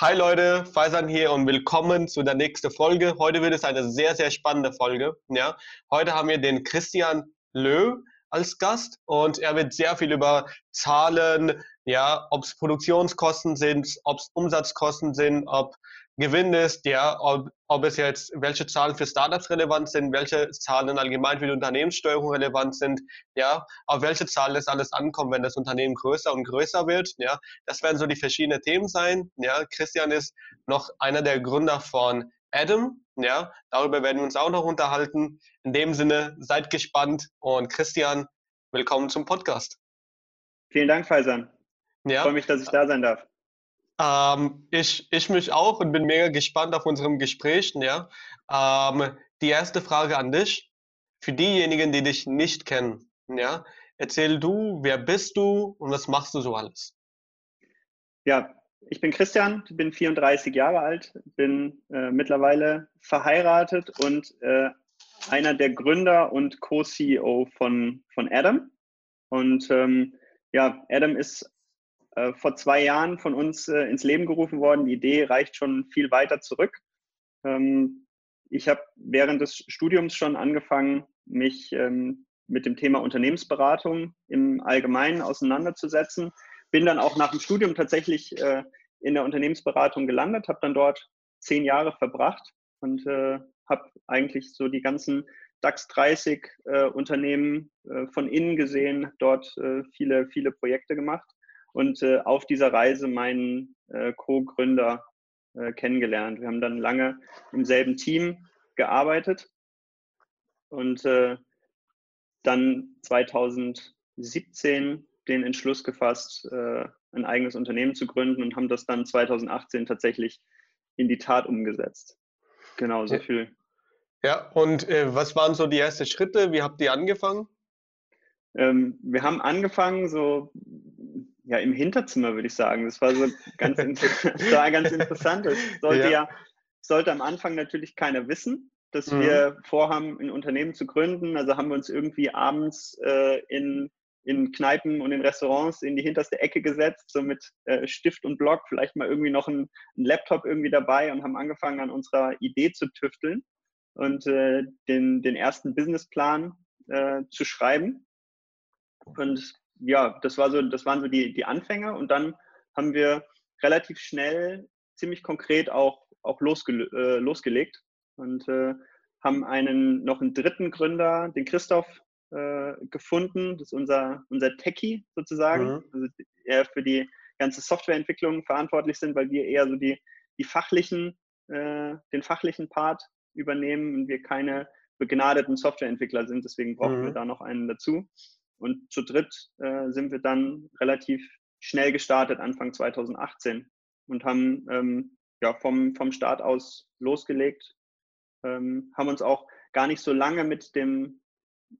Hi Leute, Faisan hier und willkommen zu der nächsten Folge. Heute wird es eine sehr, sehr spannende Folge. Ja? Heute haben wir den Christian Löw als Gast und er wird sehr viel über Zahlen, ja, ob es Produktionskosten sind, ob es Umsatzkosten sind, ob Gewinn ist, ja, ob, ob es jetzt, welche Zahlen für Startups relevant sind, welche Zahlen allgemein für die Unternehmenssteuerung relevant sind, ja, auf welche Zahlen es alles ankommt, wenn das Unternehmen größer und größer wird, ja. Das werden so die verschiedenen Themen sein, ja. Christian ist noch einer der Gründer von Adam, ja. Darüber werden wir uns auch noch unterhalten. In dem Sinne, seid gespannt und Christian, willkommen zum Podcast. Vielen Dank, Faisan. Ja. Ich freue mich, dass ich da sein darf. Ähm, ich, ich mich auch und bin mega gespannt auf unserem Gespräch. Ja? Ähm, die erste Frage an dich. Für diejenigen, die dich nicht kennen, ja, erzähl du, wer bist du und was machst du so alles? Ja, ich bin Christian, bin 34 Jahre alt, bin äh, mittlerweile verheiratet und äh, einer der Gründer und Co-CEO von, von Adam. Und ähm, ja, Adam ist äh, vor zwei Jahren von uns äh, ins Leben gerufen worden. Die Idee reicht schon viel weiter zurück. Ähm, ich habe während des Studiums schon angefangen, mich ähm, mit dem Thema Unternehmensberatung im Allgemeinen auseinanderzusetzen. Bin dann auch nach dem Studium tatsächlich äh, in der Unternehmensberatung gelandet, habe dann dort zehn Jahre verbracht und äh, habe eigentlich so die ganzen DAX 30 äh, Unternehmen äh, von innen gesehen, dort äh, viele, viele Projekte gemacht und äh, auf dieser Reise meinen äh, Co-Gründer äh, kennengelernt. Wir haben dann lange im selben Team gearbeitet und äh, dann 2017 den Entschluss gefasst, äh, ein eigenes Unternehmen zu gründen und haben das dann 2018 tatsächlich in die Tat umgesetzt. Genau, so viel. Ja, und äh, was waren so die ersten Schritte? Wie habt ihr angefangen? Ähm, wir haben angefangen so ja, im Hinterzimmer, würde ich sagen. Das war so ganz, das war ganz interessant. Das sollte ja. ja. sollte am Anfang natürlich keiner wissen, dass mhm. wir vorhaben, ein Unternehmen zu gründen. Also haben wir uns irgendwie abends äh, in, in Kneipen und in Restaurants in die hinterste Ecke gesetzt, so mit äh, Stift und Block, vielleicht mal irgendwie noch ein, ein, Laptop irgendwie dabei und haben angefangen, an unserer Idee zu tüfteln und äh, den, den ersten Businessplan äh, zu schreiben. Und ja, das, war so, das waren so die, die Anfänge und dann haben wir relativ schnell, ziemlich konkret auch, auch losge äh, losgelegt und äh, haben einen, noch einen dritten Gründer, den Christoph, äh, gefunden. Das ist unser, unser Techie sozusagen, mhm. also er für die ganze Softwareentwicklung verantwortlich sind, weil wir eher so die, die fachlichen, äh, den fachlichen Part übernehmen und wir keine begnadeten Softwareentwickler sind. Deswegen brauchen mhm. wir da noch einen dazu. Und zu dritt äh, sind wir dann relativ schnell gestartet, Anfang 2018, und haben ähm, ja, vom, vom Start aus losgelegt, ähm, haben uns auch gar nicht so lange mit dem,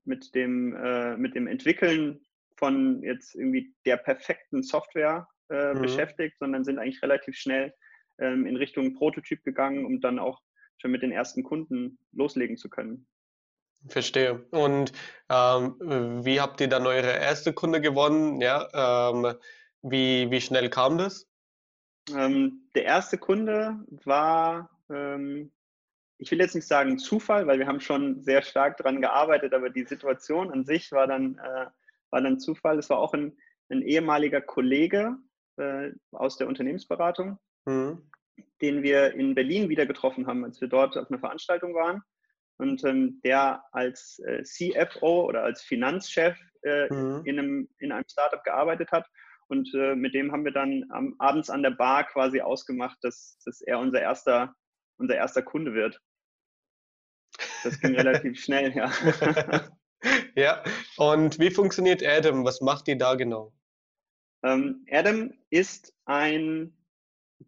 mit dem, äh, mit dem Entwickeln von jetzt irgendwie der perfekten Software äh, mhm. beschäftigt, sondern sind eigentlich relativ schnell ähm, in Richtung Prototyp gegangen, um dann auch schon mit den ersten Kunden loslegen zu können. Verstehe. Und ähm, wie habt ihr dann eure erste Kunde gewonnen? Ja, ähm, wie, wie schnell kam das? Ähm, der erste Kunde war, ähm, ich will jetzt nicht sagen Zufall, weil wir haben schon sehr stark daran gearbeitet, aber die Situation an sich war dann, äh, war dann Zufall. Es war auch ein, ein ehemaliger Kollege äh, aus der Unternehmensberatung, mhm. den wir in Berlin wieder getroffen haben, als wir dort auf einer Veranstaltung waren und ähm, der als äh, CFO oder als Finanzchef äh, mhm. in, einem, in einem Startup gearbeitet hat. Und äh, mit dem haben wir dann am, abends an der Bar quasi ausgemacht, dass, dass er unser erster, unser erster Kunde wird. Das ging relativ schnell, ja. ja, und wie funktioniert Adam? Was macht ihr da genau? Ähm, Adam ist ein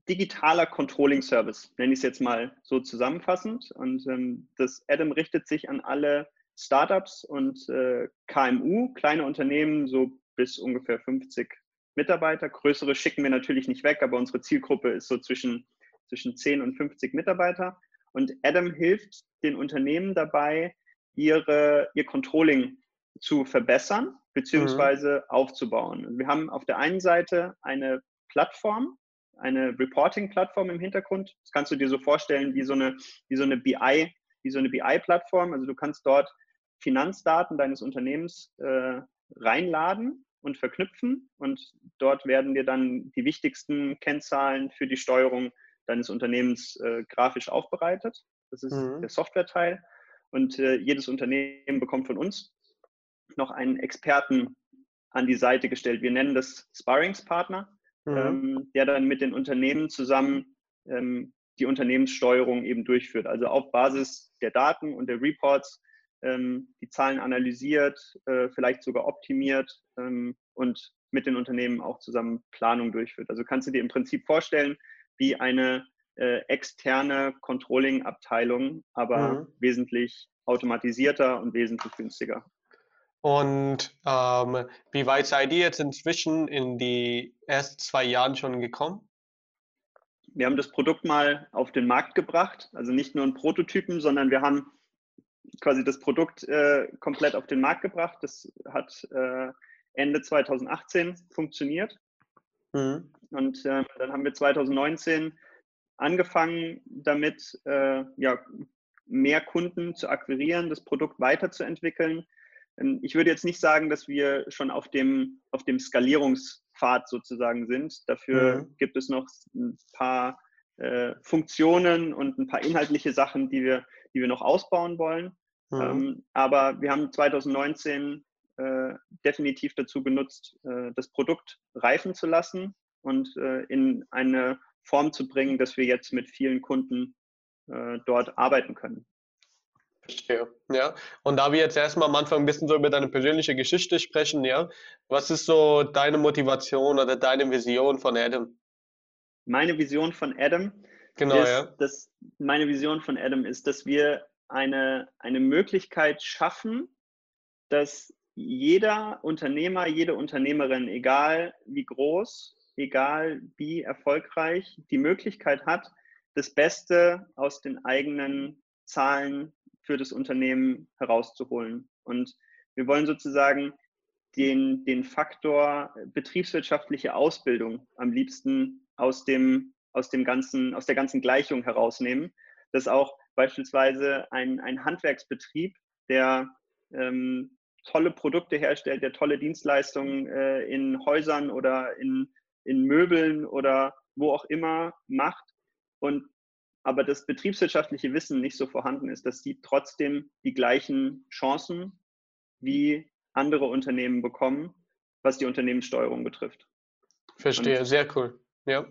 digitaler Controlling Service, nenne ich es jetzt mal so zusammenfassend. Und ähm, das Adam richtet sich an alle Startups und äh, KMU, kleine Unternehmen, so bis ungefähr 50 Mitarbeiter. Größere schicken wir natürlich nicht weg, aber unsere Zielgruppe ist so zwischen, zwischen 10 und 50 Mitarbeiter. Und Adam hilft den Unternehmen dabei, ihre, ihr Controlling zu verbessern bzw. mhm. aufzubauen. Und wir haben auf der einen Seite eine Plattform, eine Reporting-Plattform im Hintergrund. Das kannst du dir so vorstellen wie so eine, wie so eine BI, wie so eine BI-Plattform. Also du kannst dort Finanzdaten deines Unternehmens äh, reinladen und verknüpfen und dort werden dir dann die wichtigsten Kennzahlen für die Steuerung deines Unternehmens äh, grafisch aufbereitet. Das ist mhm. der Softwareteil. Und äh, jedes Unternehmen bekommt von uns noch einen Experten an die Seite gestellt. Wir nennen das Sparringspartner, mhm. ähm, der dann mit den Unternehmen zusammen ähm, die Unternehmenssteuerung eben durchführt. Also auf Basis der Daten und der Reports ähm, die Zahlen analysiert, äh, vielleicht sogar optimiert ähm, und mit den Unternehmen auch zusammen Planung durchführt. Also kannst du dir im Prinzip vorstellen, wie eine äh, externe Controlling-Abteilung, aber mhm. wesentlich automatisierter und wesentlich günstiger. Und ähm, wie weit seid ihr jetzt inzwischen in die ersten zwei Jahren schon gekommen? Wir haben das Produkt mal auf den Markt gebracht, also nicht nur einen Prototypen, sondern wir haben quasi das Produkt äh, komplett auf den Markt gebracht. Das hat äh, Ende 2018 funktioniert. Mhm. Und äh, dann haben wir 2019 angefangen damit, äh, ja, mehr Kunden zu akquirieren, das Produkt weiterzuentwickeln. Ähm, ich würde jetzt nicht sagen, dass wir schon auf dem, auf dem Skalierungspfad sozusagen sind. Dafür mhm. gibt es noch ein paar äh, Funktionen und ein paar inhaltliche Sachen, die wir, die wir noch ausbauen wollen. Mhm. Ähm, aber wir haben 2019 äh, definitiv dazu genutzt, äh, das Produkt reifen zu lassen und äh, in eine Form zu bringen, dass wir jetzt mit vielen Kunden äh, dort arbeiten können. Verstehe, ja. Und da wir jetzt erstmal am Anfang ein bisschen so über deine persönliche Geschichte sprechen, ja, was ist so deine Motivation oder deine Vision von Adam? Meine Vision von Adam genau, ist, ja. dass meine Vision von Adam ist, dass wir eine, eine Möglichkeit schaffen, dass jeder Unternehmer, jede Unternehmerin, egal wie groß, egal wie erfolgreich, die Möglichkeit hat, das Beste aus den eigenen Zahlen für das Unternehmen herauszuholen. Und wir wollen sozusagen den, den Faktor betriebswirtschaftliche Ausbildung am liebsten aus dem, aus dem ganzen, aus der ganzen Gleichung herausnehmen, dass auch beispielsweise ein, ein Handwerksbetrieb, der ähm, tolle Produkte herstellt, der tolle Dienstleistungen äh, in Häusern oder in, in Möbeln oder wo auch immer macht und aber das betriebswirtschaftliche Wissen nicht so vorhanden ist, dass sie trotzdem die gleichen Chancen wie andere Unternehmen bekommen, was die Unternehmenssteuerung betrifft. Verstehe, und sehr cool. Ja.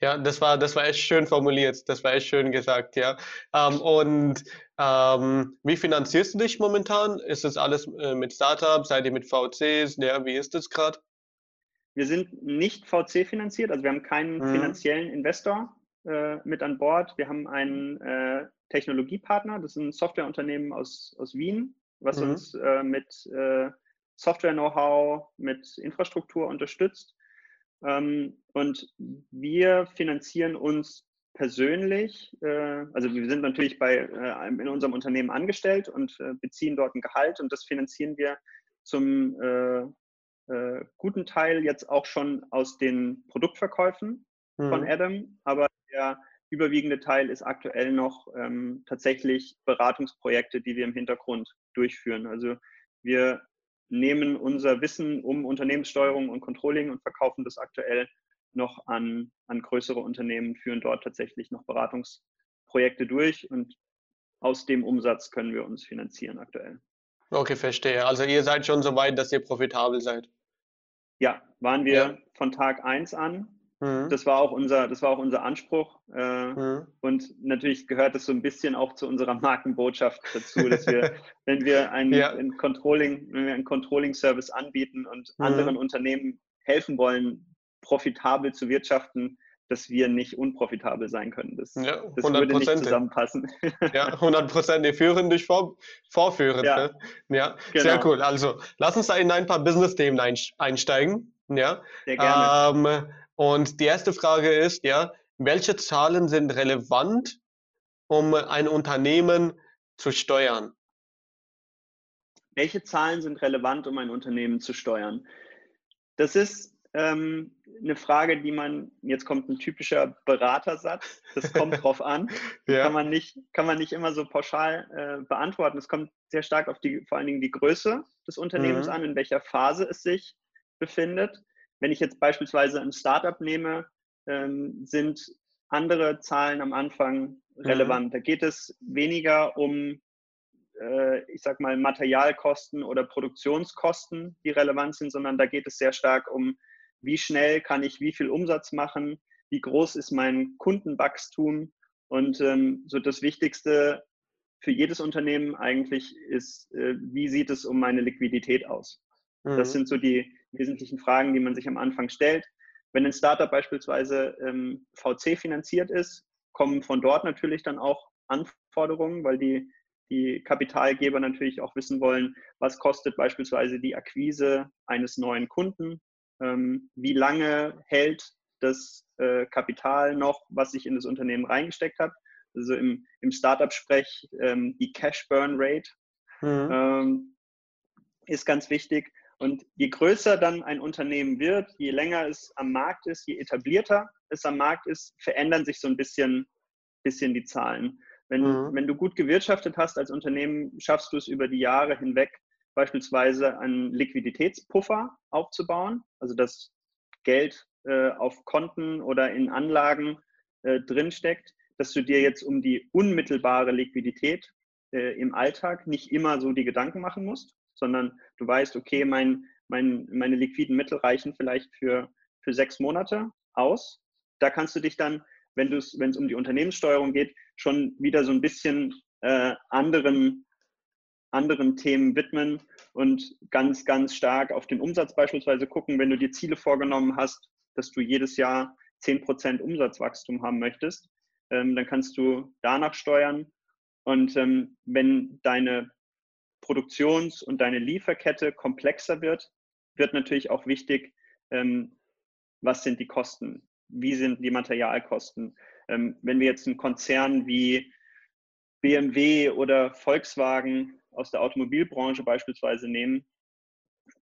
Ja, das war, das war echt schön formuliert, das war echt schön gesagt, ja. Ähm, und ähm, wie finanzierst du dich momentan? Ist das alles äh, mit Startups? Seid ihr mit VCs? Ja, wie ist das gerade? Wir sind nicht VC finanziert, also wir haben keinen mhm. finanziellen Investor äh, mit an Bord. Wir haben einen äh, Technologiepartner, das ist ein Softwareunternehmen aus, aus Wien, was mhm. uns äh, mit äh, Software-Know-how, mit Infrastruktur unterstützt. Ähm, und wir finanzieren uns persönlich, äh, also wir sind natürlich bei, äh, in unserem Unternehmen angestellt und beziehen dort ein Gehalt und das finanzieren wir zum guten Teil jetzt auch schon aus den Produktverkäufen mhm. von Adam, aber der überwiegende Teil ist aktuell noch ähm, tatsächlich Beratungsprojekte, die wir im Hintergrund durchführen. Also wir nehmen unser Wissen um Unternehmenssteuerung und Controlling und verkaufen das aktuell noch an, an größere Unternehmen, führen dort tatsächlich noch Beratungsprojekte durch und aus dem Umsatz können wir uns finanzieren aktuell. Okay, verstehe. Also ihr seid schon so weit, dass ihr profitabel seid. Ja, waren wir ja. von Tag 1 an. Mhm. Das war auch unser, das war auch unser Anspruch. Äh, mhm. Und natürlich gehört es so ein bisschen auch zu unserer Markenbotschaft dazu, dass wir, wenn wir ein, ja. ein Controlling, wenn wir einen Controlling-Service anbieten und mhm. anderen Unternehmen helfen wollen, profitabel zu wirtschaften, dass wir nicht unprofitabel sein können. Das, ja, das würde nicht zusammenpassen. Ja, 100 Prozent. Wir führen durch vor, vorführen. Ja, ne? ja genau. sehr cool. Also, lass uns da in ein paar Business-Themen einsteigen. Ja, sehr gerne. Ähm, und die erste Frage ist, ja, welche Zahlen sind relevant, um ein Unternehmen zu steuern? Welche Zahlen sind relevant, um ein Unternehmen zu steuern? Das ist ähm, eine Frage, die man, jetzt kommt ein typischer Beratersatz, das kommt drauf an. ja. kann, man nicht, kann man nicht immer so pauschal äh, beantworten. Es kommt sehr stark auf die, vor allen Dingen die Größe des Unternehmens mhm. an, in welcher Phase es sich befindet. Wenn ich jetzt beispielsweise ein Startup nehme, ähm, sind andere Zahlen am Anfang relevant. Mhm. Da geht es weniger um, äh, ich sag mal, Materialkosten oder Produktionskosten, die relevant sind, sondern da geht es sehr stark um wie schnell kann ich wie viel Umsatz machen, wie groß ist mein Kundenwachstum. Und ähm, so das Wichtigste für jedes Unternehmen eigentlich ist, äh, wie sieht es um meine Liquidität aus? Mhm. Das sind so die wesentlichen Fragen, die man sich am Anfang stellt. Wenn ein Startup beispielsweise ähm, VC finanziert ist, kommen von dort natürlich dann auch Anforderungen, weil die, die Kapitalgeber natürlich auch wissen wollen, was kostet beispielsweise die Akquise eines neuen Kunden, ähm, wie lange hält das äh, Kapital noch, was ich in das Unternehmen reingesteckt habe. Also im, im Startup-Sprech ähm, die Cash-Burn-Rate mhm. ähm, ist ganz wichtig. Und je größer dann ein Unternehmen wird, je länger es am Markt ist, je etablierter es am Markt ist, verändern sich so ein bisschen, bisschen die Zahlen. Wenn, mhm. wenn du gut gewirtschaftet hast als Unternehmen, schaffst du es über die Jahre hinweg, beispielsweise einen Liquiditätspuffer aufzubauen, also dass Geld äh, auf Konten oder in Anlagen äh, drinsteckt, dass du dir jetzt um die unmittelbare Liquidität äh, im Alltag nicht immer so die Gedanken machen musst, sondern du weißt, okay, mein, mein, meine liquiden Mittel reichen vielleicht für, für sechs Monate aus. Da kannst du dich dann, wenn es um die Unternehmenssteuerung geht, schon wieder so ein bisschen äh, anderen anderen Themen widmen und ganz, ganz stark auf den Umsatz beispielsweise gucken, wenn du dir Ziele vorgenommen hast, dass du jedes Jahr 10% Umsatzwachstum haben möchtest, ähm, dann kannst du danach steuern. Und ähm, wenn deine Produktions- und deine Lieferkette komplexer wird, wird natürlich auch wichtig, ähm, was sind die Kosten? Wie sind die Materialkosten? Ähm, wenn wir jetzt einen Konzern wie BMW oder Volkswagen aus der Automobilbranche beispielsweise nehmen,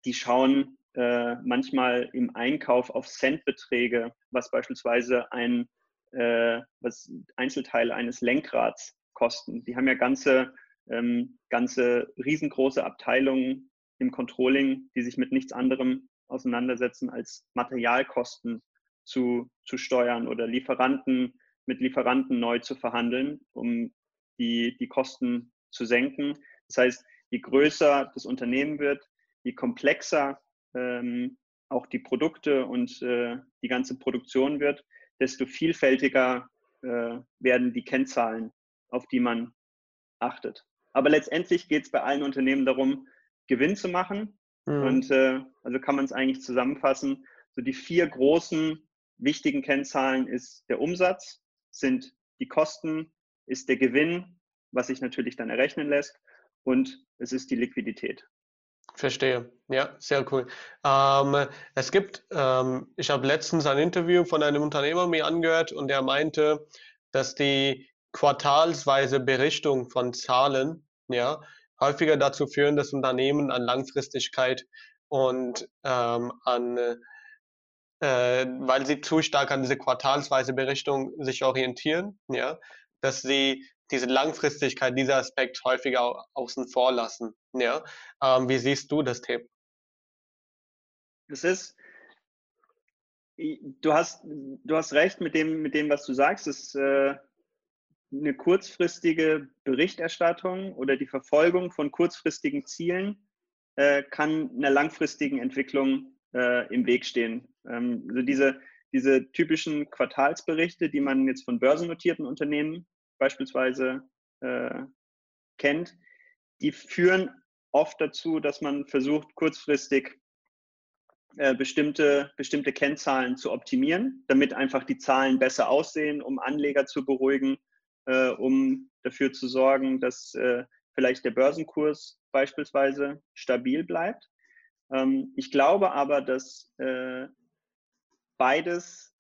die schauen äh, manchmal im Einkauf auf Centbeträge, was beispielsweise ein äh, was Einzelteile eines Lenkrads kosten. Die haben ja ganze, ähm, ganze riesengroße Abteilungen im Controlling, die sich mit nichts anderem auseinandersetzen, als Materialkosten zu, zu steuern oder Lieferanten mit Lieferanten neu zu verhandeln, um die, die Kosten zu senken. Das heißt, je größer das Unternehmen wird, je komplexer ähm, auch die Produkte und äh, die ganze Produktion wird, desto vielfältiger äh, werden die Kennzahlen, auf die man achtet. Aber letztendlich geht es bei allen Unternehmen darum, Gewinn zu machen. Mhm. Und äh, also kann man es eigentlich zusammenfassen. So die vier großen wichtigen Kennzahlen ist der Umsatz, sind die Kosten, ist der Gewinn, was sich natürlich dann errechnen lässt und es ist die Liquidität. Verstehe. Ja, sehr cool. Ähm, es gibt, ähm, ich habe letztens ein Interview von einem Unternehmer mir angehört und er meinte, dass die quartalsweise Berichtung von Zahlen ja, häufiger dazu führen, dass Unternehmen an Langfristigkeit und ähm, an, äh, weil sie zu stark an diese quartalsweise Berichtung sich orientieren, ja, dass sie diese Langfristigkeit, dieser Aspekt häufiger außen vor lassen. Ja? Ähm, wie siehst du das Thema? Das ist, du hast, du hast recht mit dem, mit dem, was du sagst. Es äh, eine kurzfristige Berichterstattung oder die Verfolgung von kurzfristigen Zielen äh, kann einer langfristigen Entwicklung äh, im Weg stehen. Ähm, also diese, diese typischen Quartalsberichte, die man jetzt von börsennotierten Unternehmen beispielsweise äh, kennt, die führen oft dazu, dass man versucht, kurzfristig äh, bestimmte, bestimmte Kennzahlen zu optimieren, damit einfach die Zahlen besser aussehen, um Anleger zu beruhigen, äh, um dafür zu sorgen, dass äh, vielleicht der Börsenkurs beispielsweise stabil bleibt. Ähm, ich glaube aber, dass äh, beides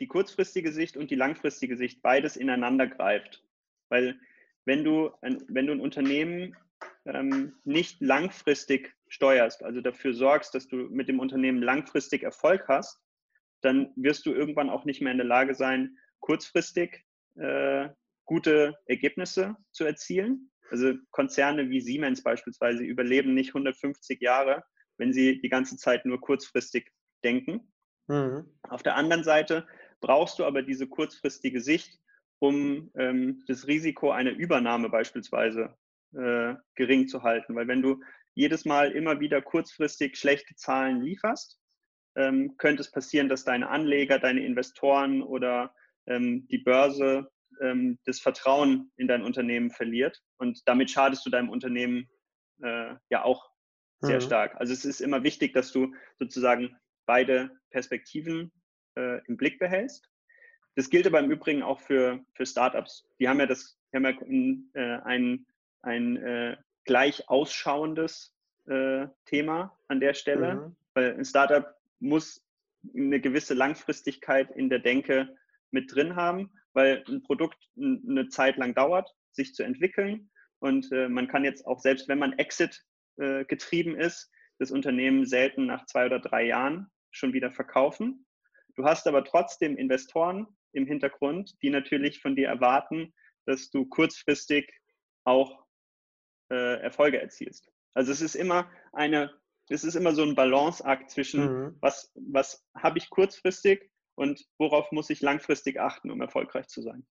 die kurzfristige Sicht und die langfristige Sicht beides ineinander greift. Weil wenn du ein, wenn du ein Unternehmen ähm, nicht langfristig steuerst, also dafür sorgst, dass du mit dem Unternehmen langfristig Erfolg hast, dann wirst du irgendwann auch nicht mehr in der Lage sein, kurzfristig äh, gute Ergebnisse zu erzielen. Also Konzerne wie Siemens beispielsweise überleben nicht 150 Jahre, wenn sie die ganze Zeit nur kurzfristig denken. Mhm. Auf der anderen Seite brauchst du aber diese kurzfristige Sicht, um ähm, das Risiko einer Übernahme beispielsweise äh, gering zu halten. Weil wenn du jedes Mal immer wieder kurzfristig schlechte Zahlen lieferst, ähm, könnte es passieren, dass deine Anleger, deine Investoren oder ähm, die Börse ähm, das Vertrauen in dein Unternehmen verliert. Und damit schadest du deinem Unternehmen äh, ja auch sehr mhm. stark. Also es ist immer wichtig, dass du sozusagen beide Perspektiven äh, im Blick behältst. Das gilt aber im Übrigen auch für, für Startups. Die haben ja das, haben ja ein, äh, ein, ein äh, gleich ausschauendes äh, Thema an der Stelle, mhm. weil ein Startup muss eine gewisse Langfristigkeit in der Denke mit drin haben, weil ein Produkt eine Zeit lang dauert, sich zu entwickeln. Und äh, man kann jetzt auch, selbst wenn man Exit äh, getrieben ist, das Unternehmen selten nach zwei oder drei Jahren schon wieder verkaufen. Du hast aber trotzdem Investoren im Hintergrund, die natürlich von dir erwarten, dass du kurzfristig auch äh, Erfolge erzielst. Also es ist immer eine, es ist immer so ein Balanceakt zwischen mhm. was, was habe ich kurzfristig und worauf muss ich langfristig achten, um erfolgreich zu sein.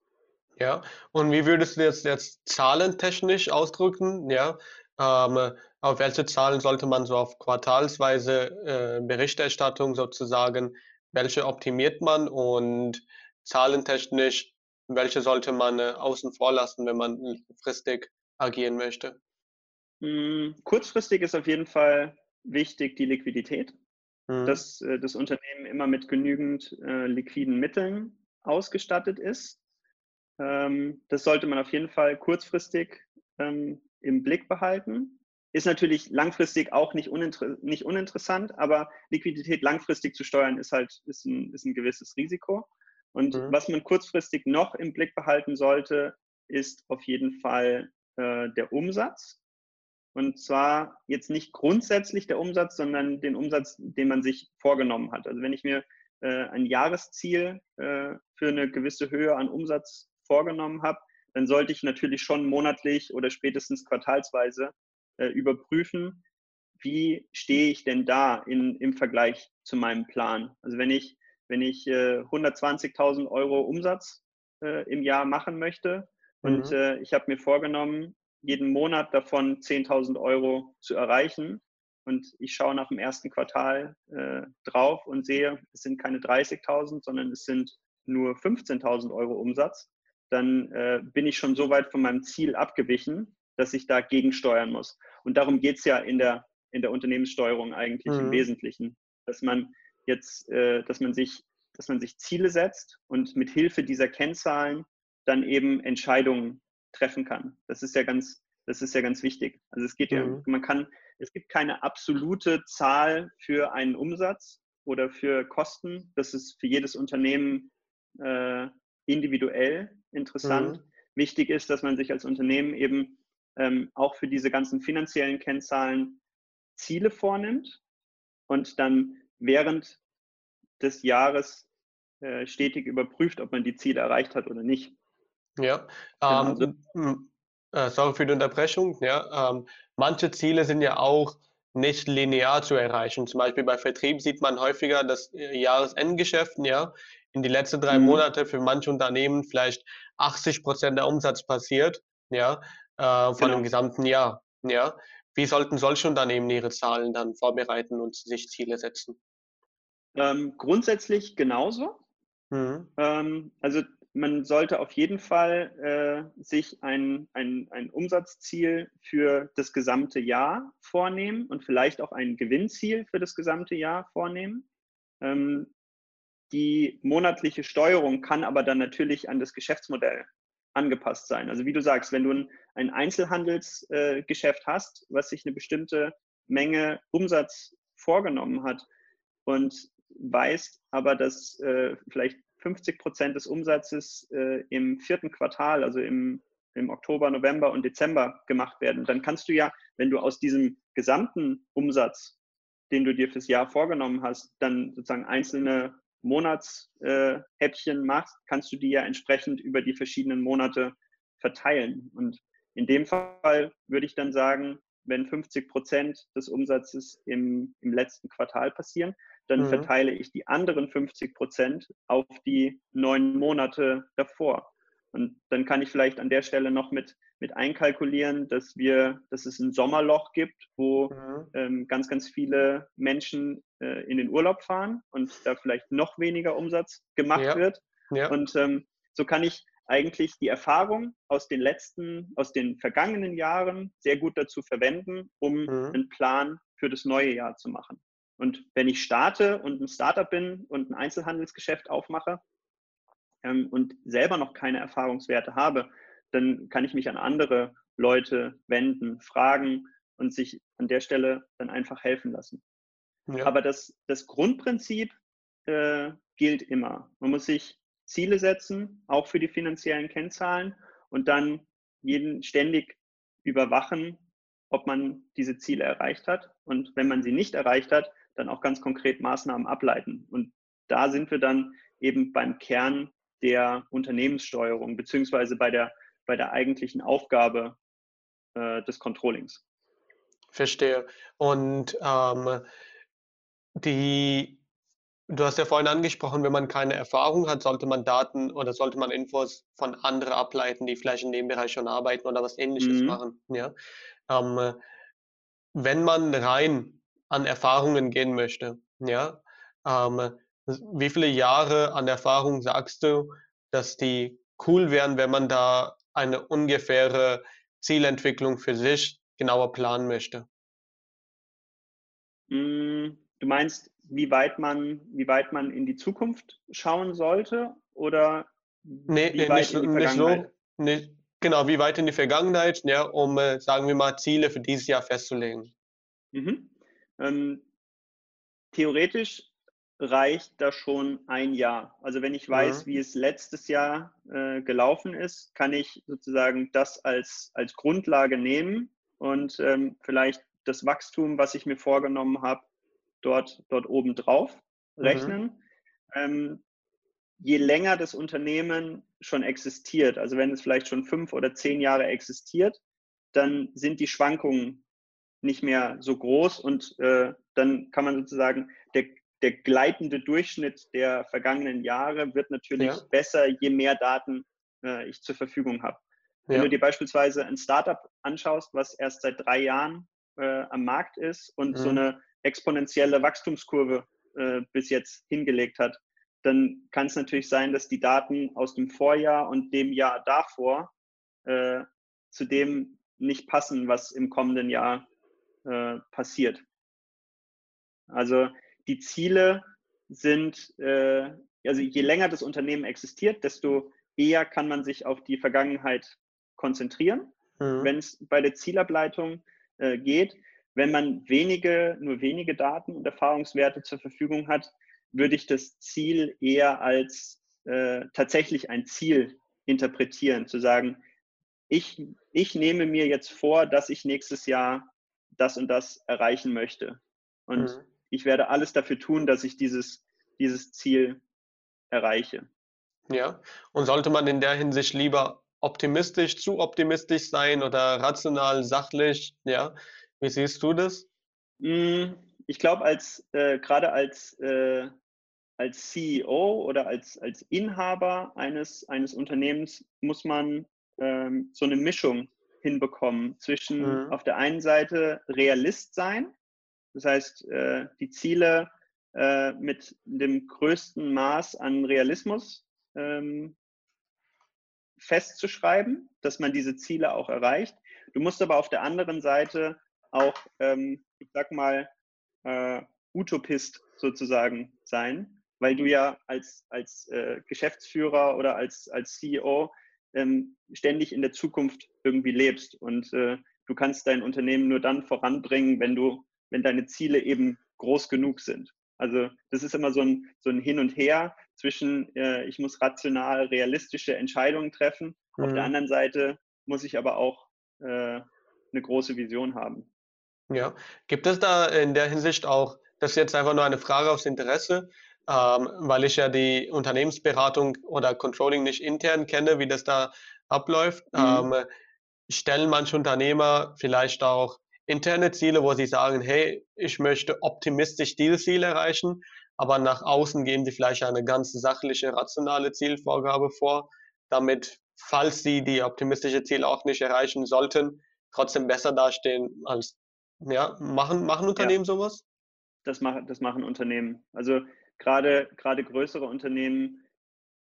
Ja, und wie würdest du jetzt, jetzt zahlentechnisch ausdrücken? Ja, ähm, auf welche Zahlen sollte man so auf quartalsweise äh, Berichterstattung sozusagen, welche optimiert man und zahlentechnisch, welche sollte man äh, außen vor lassen, wenn man fristig agieren möchte? Hm, kurzfristig ist auf jeden Fall wichtig die Liquidität, mhm. dass äh, das Unternehmen immer mit genügend äh, liquiden Mitteln ausgestattet ist. Ähm, das sollte man auf jeden Fall kurzfristig ähm, im Blick behalten. Ist natürlich langfristig auch nicht, uninter nicht uninteressant, aber Liquidität langfristig zu steuern ist halt ist ein, ist ein gewisses Risiko. Und mhm. was man kurzfristig noch im Blick behalten sollte, ist auf jeden Fall äh, der Umsatz. Und zwar jetzt nicht grundsätzlich der Umsatz, sondern den Umsatz, den man sich vorgenommen hat. Also wenn ich mir äh, ein Jahresziel äh, für eine gewisse Höhe an Umsatz vorgenommen habe, dann sollte ich natürlich schon monatlich oder spätestens quartalsweise äh, überprüfen, wie stehe ich denn da in, im Vergleich zu meinem Plan. Also wenn ich, wenn ich äh, 120.000 Euro Umsatz äh, im Jahr machen möchte und mhm. Äh, ich habe mir vorgenommen, jeden Monat davon 10.000 Euro zu erreichen und ich schaue nach dem ersten Quartal äh, drauf und sehe, es sind keine 30.000, sondern es sind nur 15.000 Euro Umsatz, dann äh, bin ich schon so weit von meinem Ziel abgewichen, dass ich da gegensteuern muss. Und darum geht es ja in der, in der Unternehmenssteuerung eigentlich mhm. im Wesentlichen, dass man jetzt, äh, dass man sich, dass man sich Ziele setzt und mit Hilfe dieser Kennzahlen dann eben Entscheidungen treffen kann. Das ist ja ganz, das ist ja ganz wichtig. Also es geht mhm. ja, man kann, es gibt keine absolute Zahl für einen Umsatz oder für Kosten. Das ist für jedes Unternehmen äh, individuell interessant. Mhm. Wichtig ist, dass man sich als Unternehmen eben ähm, auch für diese ganzen finanziellen Kennzahlen Ziele vornimmt und dann während des Jahres äh, stetig überprüft, ob man die Ziele erreicht hat oder nicht. Ja, genau, ähm, also, äh, sorry für die Unterbrechung. Ja, ähm, manche Ziele sind ja auch nicht linear zu erreichen. Zum Beispiel bei Vertrieb sieht man häufiger das äh, Jahresendgeschäft, ja, in die letzten drei mhm. Monate für manche Unternehmen vielleicht 80 Prozent der Umsatz passiert, ja, äh, von genau. dem gesamten Jahr, ja. Wie sollten solche Unternehmen ihre Zahlen dann vorbereiten und sich Ziele setzen? Ähm, grundsätzlich genauso. Mhm. Ähm, also man sollte auf jeden Fall äh, sich ein, ein, ein Umsatzziel für das gesamte Jahr vornehmen und vielleicht auch ein Gewinnziel für das gesamte Jahr vornehmen. Ähm, die monatliche Steuerung kann aber dann natürlich an das Geschäftsmodell angepasst sein. Also wie du sagst, wenn du ein, ein Einzelhandelsgeschäft äh, hast, was sich eine bestimmte Menge Umsatz vorgenommen hat und weißt aber, dass äh, vielleicht 50 Prozent des Umsatzes äh, im vierten Quartal, also im, im Oktober, November und Dezember gemacht werden, dann kannst du ja, wenn du aus diesem gesamten Umsatz, den du dir fürs Jahr vorgenommen hast, dann sozusagen einzelne Monatshäppchen äh, machst, kannst du die ja entsprechend über die verschiedenen Monate verteilen. Und in dem Fall würde ich dann sagen, wenn 50 Prozent des Umsatzes im, im letzten Quartal passieren, dann mhm. verteile ich die anderen 50 Prozent auf die neun Monate davor. Und dann kann ich vielleicht an der Stelle noch mit, mit einkalkulieren, dass wir, dass es ein Sommerloch gibt, wo mhm. ähm, ganz, ganz viele Menschen äh, in den Urlaub fahren und da vielleicht noch weniger Umsatz gemacht ja. wird. Ja. Und ähm, so kann ich eigentlich die Erfahrung aus den letzten, aus den vergangenen Jahren sehr gut dazu verwenden, um mhm. einen Plan für das neue Jahr zu machen. Und wenn ich starte und ein Startup bin und ein Einzelhandelsgeschäft aufmache ähm, und selber noch keine Erfahrungswerte habe, dann kann ich mich an andere Leute wenden, fragen und sich an der Stelle dann einfach helfen lassen. Ja. Aber das, das Grundprinzip äh, gilt immer. Man muss sich Ziele setzen, auch für die finanziellen Kennzahlen und dann jeden ständig überwachen, ob man diese Ziele erreicht hat. Und wenn man sie nicht erreicht hat, dann auch ganz konkret Maßnahmen ableiten. Und da sind wir dann eben beim Kern der Unternehmenssteuerung, beziehungsweise bei der, bei der eigentlichen Aufgabe äh, des Controllings. Verstehe. Und ähm, die Du hast ja vorhin angesprochen, wenn man keine Erfahrung hat, sollte man Daten oder sollte man Infos von anderen ableiten, die vielleicht in dem Bereich schon arbeiten oder was Ähnliches mhm. machen. Ja? Ähm, wenn man rein an Erfahrungen gehen möchte, ja, ähm, wie viele Jahre an Erfahrung sagst du, dass die cool wären, wenn man da eine ungefähre Zielentwicklung für sich genauer planen möchte? Hm, du meinst wie weit man, wie weit man in die Zukunft schauen sollte oder nee, wie nee, weit nicht, in die Vergangenheit? So, nicht, genau, wie weit in die Vergangenheit, ja, um, äh, sagen wir mal, Ziele für dieses Jahr festzulegen. Mhm. Ähm, theoretisch reicht da schon ein Jahr. Also wenn ich weiß, mhm. wie es letztes Jahr äh, gelaufen ist, kann ich sozusagen das als, als Grundlage nehmen und ähm, vielleicht das Wachstum, was ich mir vorgenommen habe, dort, dort oben drauf mhm. rechnen. Mhm. Ähm, je länger das Unternehmen schon existiert, also wenn es vielleicht schon fünf oder zehn Jahre existiert, dann sind die Schwankungen nicht mehr so groß und äh, dann kann man sozusagen, der, der gleitende Durchschnitt der vergangenen Jahre wird natürlich ja. besser, je mehr Daten äh, ich zur Verfügung habe. Wenn ja. du dir beispielsweise ein Startup anschaust, was erst seit drei Jahren äh, am Markt ist und mhm. so eine exponentielle Wachstumskurve äh, bis jetzt hingelegt hat, dann kann es natürlich sein, dass die Daten aus dem Vorjahr und dem Jahr davor äh, zu dem nicht passen, was im kommenden Jahr äh, passiert. Also die Ziele sind, äh, also je länger das Unternehmen existiert, desto eher kann man sich auf die Vergangenheit konzentrieren. Mhm. Wenn es bei der Zielableitung äh, geht, wenn man wenige, nur wenige Daten und Erfahrungswerte zur Verfügung hat, würde ich das Ziel eher als äh, tatsächlich ein Ziel interpretieren, zu sagen, ich, ich nehme mir jetzt vor, dass ich nächstes Jahr das und das erreichen möchte. Und mhm. ich werde alles dafür tun, dass ich dieses, dieses Ziel erreiche. Ja, und sollte man in der Hinsicht lieber optimistisch, zu optimistisch sein oder rational, sachlich, ja, wie siehst du das? Hm, ich glaube, als äh, gerade als, äh, als CEO oder als, als Inhaber eines, eines Unternehmens muss man ähm, so eine Mischung hinbekommen zwischen mhm. auf der einen Seite Realist sein, das heißt, äh, die Ziele äh, mit dem größten Maß an Realismus ähm, festzuschreiben, dass man diese Ziele auch erreicht. Du musst aber auf der anderen Seite auch, ähm, ich sag mal, äh, Utopist sozusagen sein, weil du ja als, als äh, Geschäftsführer oder als, als CEO ähm, ständig in der Zukunft irgendwie lebst und äh, du kannst dein Unternehmen nur dann voranbringen, wenn du, wenn deine Ziele eben groß genug sind. Also das ist immer so ein, so ein Hin und Her zwischen, äh, ich muss rational realistische Entscheidungen treffen. Mhm. Auf der mhm. anderen Seite muss ich aber auch äh, eine große Vision haben. Ja. Gibt es da in der Hinsicht auch, das ist jetzt einfach nur eine Frage aus Interesse, ähm, weil ich ja die Unternehmensberatung oder Controlling nicht intern kenne, wie das da abläuft. Mhm. Ähm, stellen manche Unternehmer vielleicht auch interne Ziele, wo sie sagen, hey, ich möchte optimistisch dieses Ziel erreichen, aber nach außen geben sie vielleicht eine ganz sachliche, rationale Zielvorgabe vor, damit, falls sie die optimistische Ziel auch nicht erreichen sollten, trotzdem besser dastehen als, ja, machen, machen Unternehmen ja, sowas? Das machen, das machen Unternehmen. Also gerade, gerade größere Unternehmen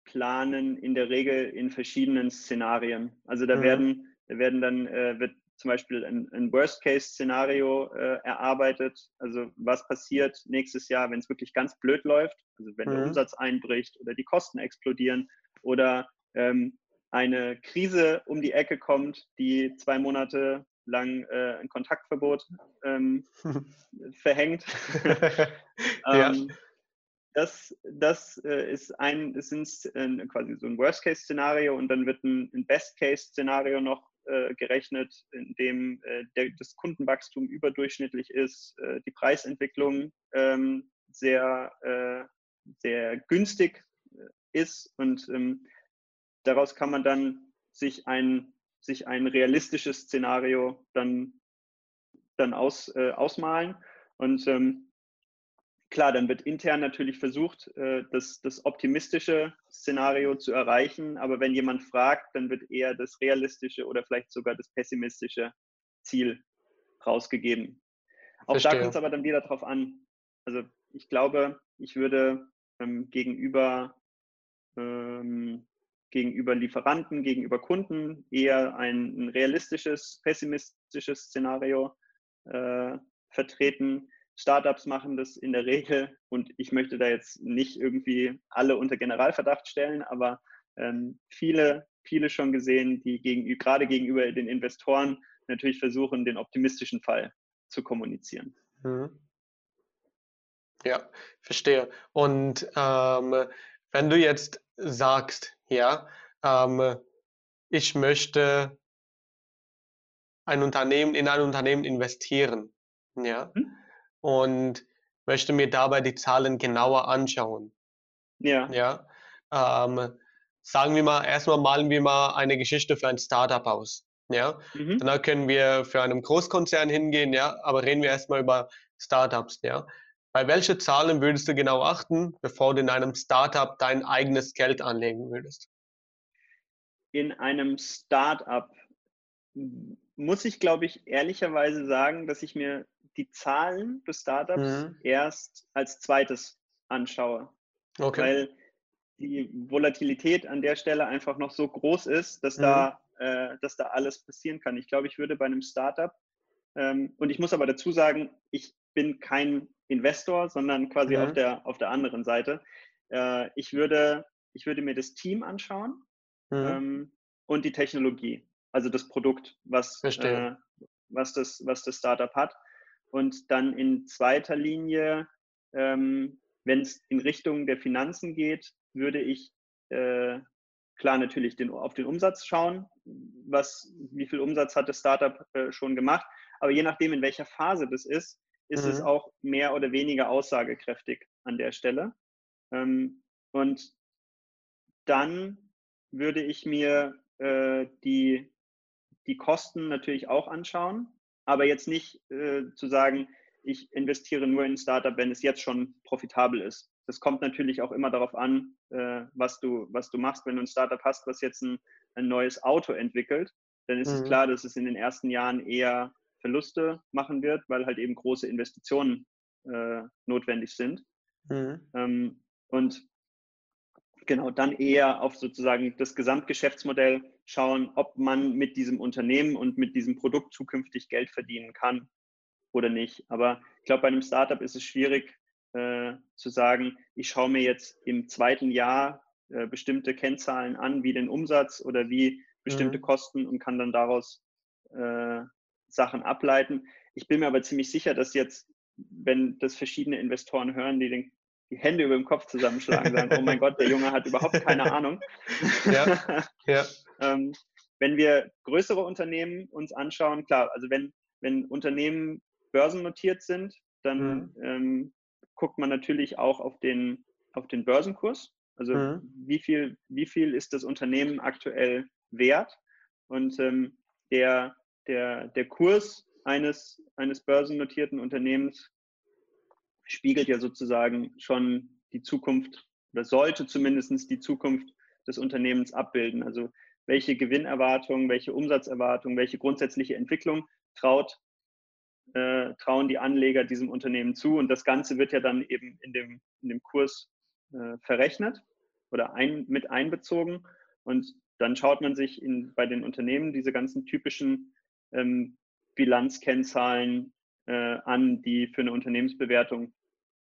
planen in der Regel in verschiedenen Szenarien. Also da mhm. werden, da werden dann, äh, wird zum Beispiel ein, ein Worst-Case-Szenario äh, erarbeitet. Also was passiert nächstes Jahr, wenn es wirklich ganz blöd läuft, also wenn mhm. der Umsatz einbricht oder die Kosten explodieren oder ähm, eine Krise um die Ecke kommt, die zwei Monate lang äh, ein Kontaktverbot ähm, verhängt. ähm, das, das äh, ist ein, ist ein, quasi so ein Worst-Case-Szenario und dann wird ein, Best-Case-Szenario noch äh, gerechnet, in dem äh, der, das Kundenwachstum überdurchschnittlich ist, äh, die Preisentwicklung ähm, sehr, äh, sehr günstig äh, ist und ähm, daraus kann man dann sich ein, sich ein realistisches Szenario dann, dann aus, äh, ausmalen und ähm, klar, dann wird intern natürlich versucht, äh, das, das optimistische Szenario zu erreichen. Aber wenn jemand fragt, dann wird eher das realistische oder vielleicht sogar das pessimistische Ziel rausgegeben. Auch Verstehe. da kommt es aber dann wieder drauf an. Also ich glaube, ich würde ähm, gegenüber, ähm, gegenüber Lieferanten, gegenüber Kunden eher ein, ein realistisches, pessimistisches Szenario äh, vertreten Startups machen das in der Regel und ich möchte da jetzt nicht irgendwie alle unter Generalverdacht stellen, aber ähm, viele, viele schon gesehen, die gegen, gerade gegenüber den Investoren natürlich versuchen, den optimistischen Fall zu kommunizieren. Mhm. Ja, verstehe. Und ähm, wenn du jetzt sagst, ja, ähm, ich möchte ein Unternehmen in ein Unternehmen investieren, ja, mhm und möchte mir dabei die Zahlen genauer anschauen. Ja. Ja. Ähm, sagen wir mal, erstmal malen wir mal eine Geschichte für ein Startup aus. Ja. Mhm. Danach können wir für einen Großkonzern hingehen, ja, aber reden wir erstmal über Startups, ja. Bei welchen Zahlen würdest du genau achten, bevor du in einem Startup dein eigenes Geld anlegen würdest? In einem Startup muss ich, glaube ich, ehrlicherweise sagen, dass ich mir die Zahlen des Startups mhm. erst als zweites anschaue. Okay. Weil die Volatilität an der Stelle einfach noch so groß ist, dass, mhm. da, äh, dass da alles passieren kann. Ich glaube, ich würde bei einem Startup, ähm, und ich muss aber dazu sagen, ich bin kein Investor, sondern quasi mhm. auf, der, auf der anderen Seite. Äh, ich, würde, ich würde mir das Team anschauen mhm. ähm, und die Technologie, also das Produkt, was, äh, was, das, was das Startup hat. Und dann in zweiter Linie, ähm, wenn es in Richtung der Finanzen geht, würde ich äh, klar natürlich den, auf den Umsatz schauen, was, wie viel Umsatz hat das Startup äh, schon gemacht. Aber je nachdem, in welcher Phase das ist, ist mhm. es auch mehr oder weniger aussagekräftig an der Stelle. Ähm, und dann würde ich mir äh, die, die Kosten natürlich auch anschauen aber jetzt nicht äh, zu sagen, ich investiere nur in ein Startup, wenn es jetzt schon profitabel ist. Das kommt natürlich auch immer darauf an, äh, was, du, was du machst. Wenn du ein Startup hast, was jetzt ein, ein neues Auto entwickelt, dann ist mhm. es klar, dass es in den ersten Jahren eher Verluste machen wird, weil halt eben große Investitionen äh, notwendig sind. Mhm. Ähm, und genau dann eher auf sozusagen das Gesamtgeschäftsmodell schauen, ob man mit diesem Unternehmen und mit diesem Produkt zukünftig Geld verdienen kann oder nicht. Aber ich glaube, bei einem Startup ist es schwierig äh, zu sagen, ich schaue mir jetzt im zweiten Jahr äh, bestimmte Kennzahlen an, wie den Umsatz oder wie bestimmte mhm. Kosten und kann dann daraus äh, Sachen ableiten. Ich bin mir aber ziemlich sicher, dass jetzt, wenn das verschiedene Investoren hören, die den die Hände über dem Kopf zusammenschlagen, sagen, oh mein Gott, der Junge hat überhaupt keine Ahnung. Ja, ja. Ähm, wenn wir größere Unternehmen uns anschauen, klar, also wenn, wenn Unternehmen börsennotiert sind, dann mhm. ähm, guckt man natürlich auch auf den, auf den Börsenkurs. Also mhm. wie, viel, wie viel ist das Unternehmen aktuell wert? Und ähm, der, der, der Kurs eines, eines börsennotierten Unternehmens spiegelt ja sozusagen schon die Zukunft oder sollte zumindest die Zukunft des Unternehmens abbilden. Also welche Gewinnerwartungen, welche Umsatzerwartungen, welche grundsätzliche Entwicklung traut, äh, trauen die Anleger diesem Unternehmen zu. Und das Ganze wird ja dann eben in dem, in dem Kurs äh, verrechnet oder ein, mit einbezogen. Und dann schaut man sich in, bei den Unternehmen diese ganzen typischen ähm, Bilanzkennzahlen äh, an, die für eine Unternehmensbewertung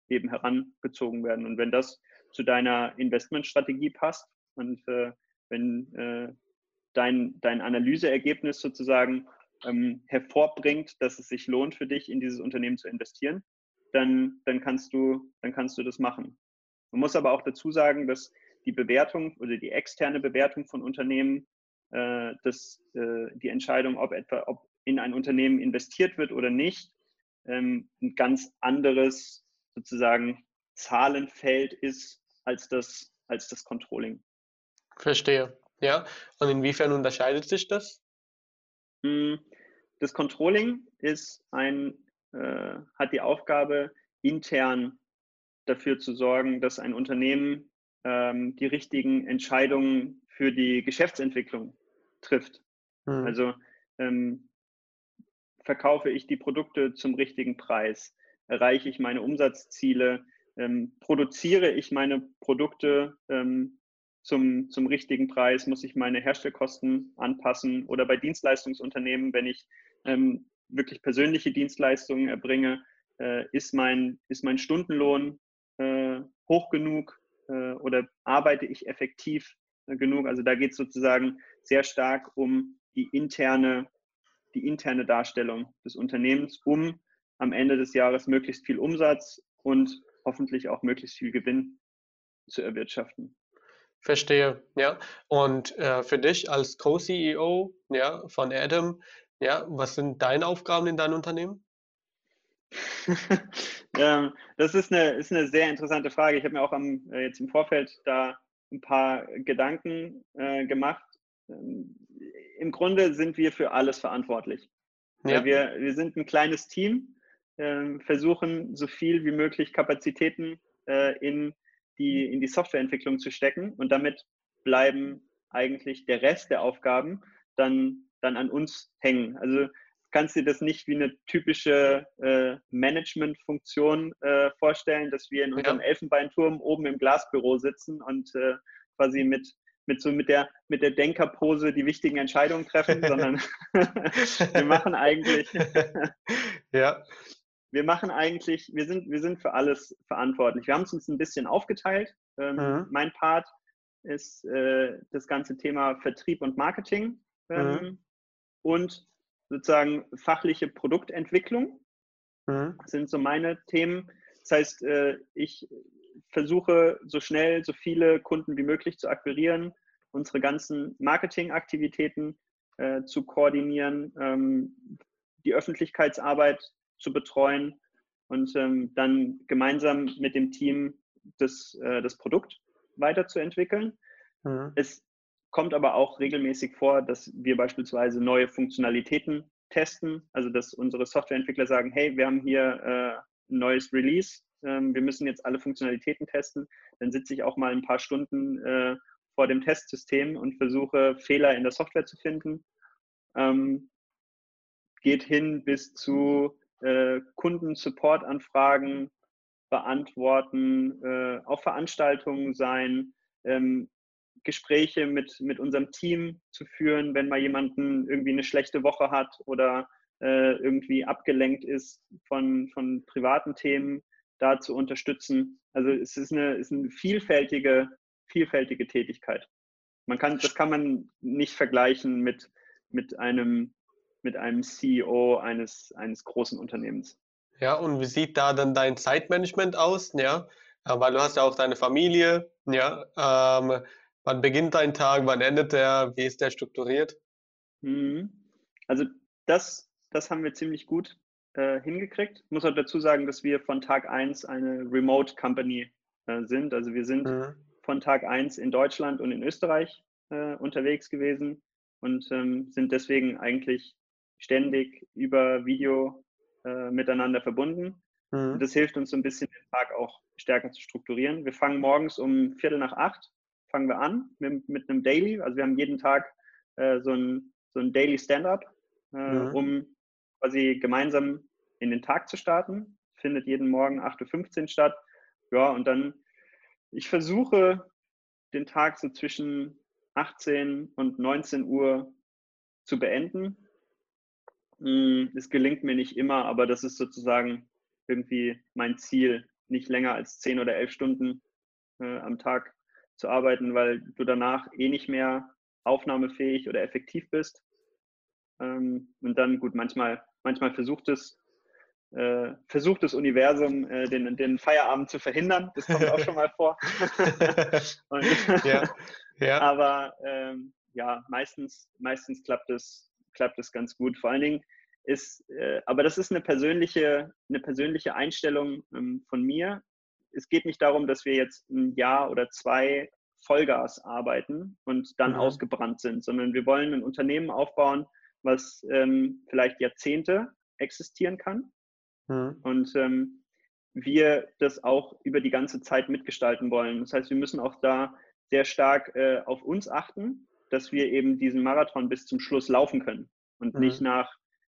eben herangezogen werden. Und wenn das zu deiner Investmentstrategie passt und äh, wenn äh, dein, dein Analyseergebnis sozusagen ähm, hervorbringt, dass es sich lohnt für dich, in dieses Unternehmen zu investieren, dann, dann, kannst du, dann kannst du das machen. Man muss aber auch dazu sagen, dass die Bewertung oder die externe Bewertung von Unternehmen, äh, dass äh, die Entscheidung, ob etwa ob in ein Unternehmen investiert wird oder nicht, ähm, ein ganz anderes sozusagen Zahlenfeld ist als das, als das Controlling. Verstehe. Ja. Und inwiefern unterscheidet sich das? Hm, das Controlling ist ein, äh, hat die Aufgabe, intern dafür zu sorgen, dass ein Unternehmen ähm, die richtigen Entscheidungen für die Geschäftsentwicklung trifft. Mhm. Also ähm, verkaufe ich die Produkte zum richtigen Preis? Erreiche ich meine Umsatzziele? Ähm, produziere ich meine Produkte ähm, zum, zum richtigen Preis? Muss ich meine Herstellkosten anpassen? Oder bei Dienstleistungsunternehmen, wenn ich ähm, wirklich persönliche Dienstleistungen erbringe, äh, ist, mein, ist mein Stundenlohn äh, hoch genug äh, oder arbeite ich effektiv äh, genug? Also da geht es sozusagen sehr stark um die interne, die interne Darstellung des Unternehmens, um am Ende des Jahres möglichst viel Umsatz und hoffentlich auch möglichst viel Gewinn zu erwirtschaften. Verstehe, ja. Und äh, für dich als Co-CEO ja, von Adam, ja, was sind deine Aufgaben in deinem Unternehmen? ja, das ist eine, ist eine sehr interessante Frage. Ich habe mir auch am, äh, jetzt im Vorfeld da ein paar Gedanken äh, gemacht. Ähm, Im Grunde sind wir für alles verantwortlich. Ja. Wir, wir sind ein kleines Team, äh, versuchen so viel wie möglich Kapazitäten äh, in, die, in die Softwareentwicklung zu stecken und damit bleiben eigentlich der Rest der Aufgaben dann, dann an uns hängen. Also kannst dir das nicht wie eine typische äh, Management-Funktion äh, vorstellen, dass wir in unserem ja. Elfenbeinturm oben im Glasbüro sitzen und äh, quasi mit, mit so mit der, mit der Denkerpose die wichtigen Entscheidungen treffen, sondern wir machen eigentlich, ja. Wir machen eigentlich, wir sind, wir sind für alles verantwortlich. Wir haben es uns ein bisschen aufgeteilt. Ähm, mhm. Mein Part ist äh, das ganze Thema Vertrieb und Marketing. Ähm, mhm. Und sozusagen fachliche Produktentwicklung. Mhm. sind so meine Themen. Das heißt, äh, ich versuche so schnell so viele Kunden wie möglich zu akquirieren, unsere ganzen Marketingaktivitäten äh, zu koordinieren, ähm, die Öffentlichkeitsarbeit zu betreuen und ähm, dann gemeinsam mit dem Team das, äh, das Produkt weiterzuentwickeln. Mhm. Es kommt aber auch regelmäßig vor, dass wir beispielsweise neue Funktionalitäten testen, also dass unsere Softwareentwickler sagen, hey, wir haben hier äh, ein neues Release, ähm, wir müssen jetzt alle Funktionalitäten testen. Dann sitze ich auch mal ein paar Stunden äh, vor dem Testsystem und versuche Fehler in der Software zu finden. Ähm, geht hin bis zu äh, Kunden-Support-Anfragen beantworten, äh, auf Veranstaltungen sein, ähm, Gespräche mit, mit unserem Team zu führen, wenn mal jemanden irgendwie eine schlechte Woche hat oder äh, irgendwie abgelenkt ist von, von privaten Themen, da zu unterstützen. Also es ist eine, ist eine vielfältige, vielfältige Tätigkeit. Man kann, das kann man nicht vergleichen mit, mit, einem, mit einem CEO eines, eines großen Unternehmens. Ja, und wie sieht da dann dein Zeitmanagement aus? Ja, weil du hast ja auch deine Familie, ja. Ähm, Wann beginnt dein Tag? Wann endet der? Wie ist der strukturiert? Mhm. Also das, das haben wir ziemlich gut äh, hingekriegt. Ich muss auch dazu sagen, dass wir von Tag 1 eine Remote Company äh, sind. Also wir sind mhm. von Tag 1 in Deutschland und in Österreich äh, unterwegs gewesen und ähm, sind deswegen eigentlich ständig über Video äh, miteinander verbunden. Mhm. Das hilft uns so ein bisschen, den Tag auch stärker zu strukturieren. Wir fangen morgens um Viertel nach acht, fangen wir an mit, mit einem Daily. Also wir haben jeden Tag äh, so, ein, so ein Daily Stand-up, äh, mhm. um quasi gemeinsam in den Tag zu starten. Findet jeden Morgen 8.15 Uhr statt. Ja, und dann, ich versuche den Tag so zwischen 18 und 19 Uhr zu beenden. Hm, es gelingt mir nicht immer, aber das ist sozusagen irgendwie mein Ziel, nicht länger als 10 oder 11 Stunden äh, am Tag zu arbeiten, weil du danach eh nicht mehr aufnahmefähig oder effektiv bist. Ähm, und dann, gut, manchmal, manchmal versucht es, äh, versucht das Universum, äh, den, den Feierabend zu verhindern. Das kommt auch schon mal vor. und, ja, ja. Aber ähm, ja, meistens, meistens klappt es, klappt es ganz gut. Vor allen Dingen ist, äh, aber das ist eine persönliche, eine persönliche Einstellung ähm, von mir. Es geht nicht darum, dass wir jetzt ein Jahr oder zwei Vollgas arbeiten und dann mhm. ausgebrannt sind, sondern wir wollen ein Unternehmen aufbauen, was ähm, vielleicht Jahrzehnte existieren kann. Mhm. Und ähm, wir das auch über die ganze Zeit mitgestalten wollen. Das heißt, wir müssen auch da sehr stark äh, auf uns achten, dass wir eben diesen Marathon bis zum Schluss laufen können und mhm. nicht nach,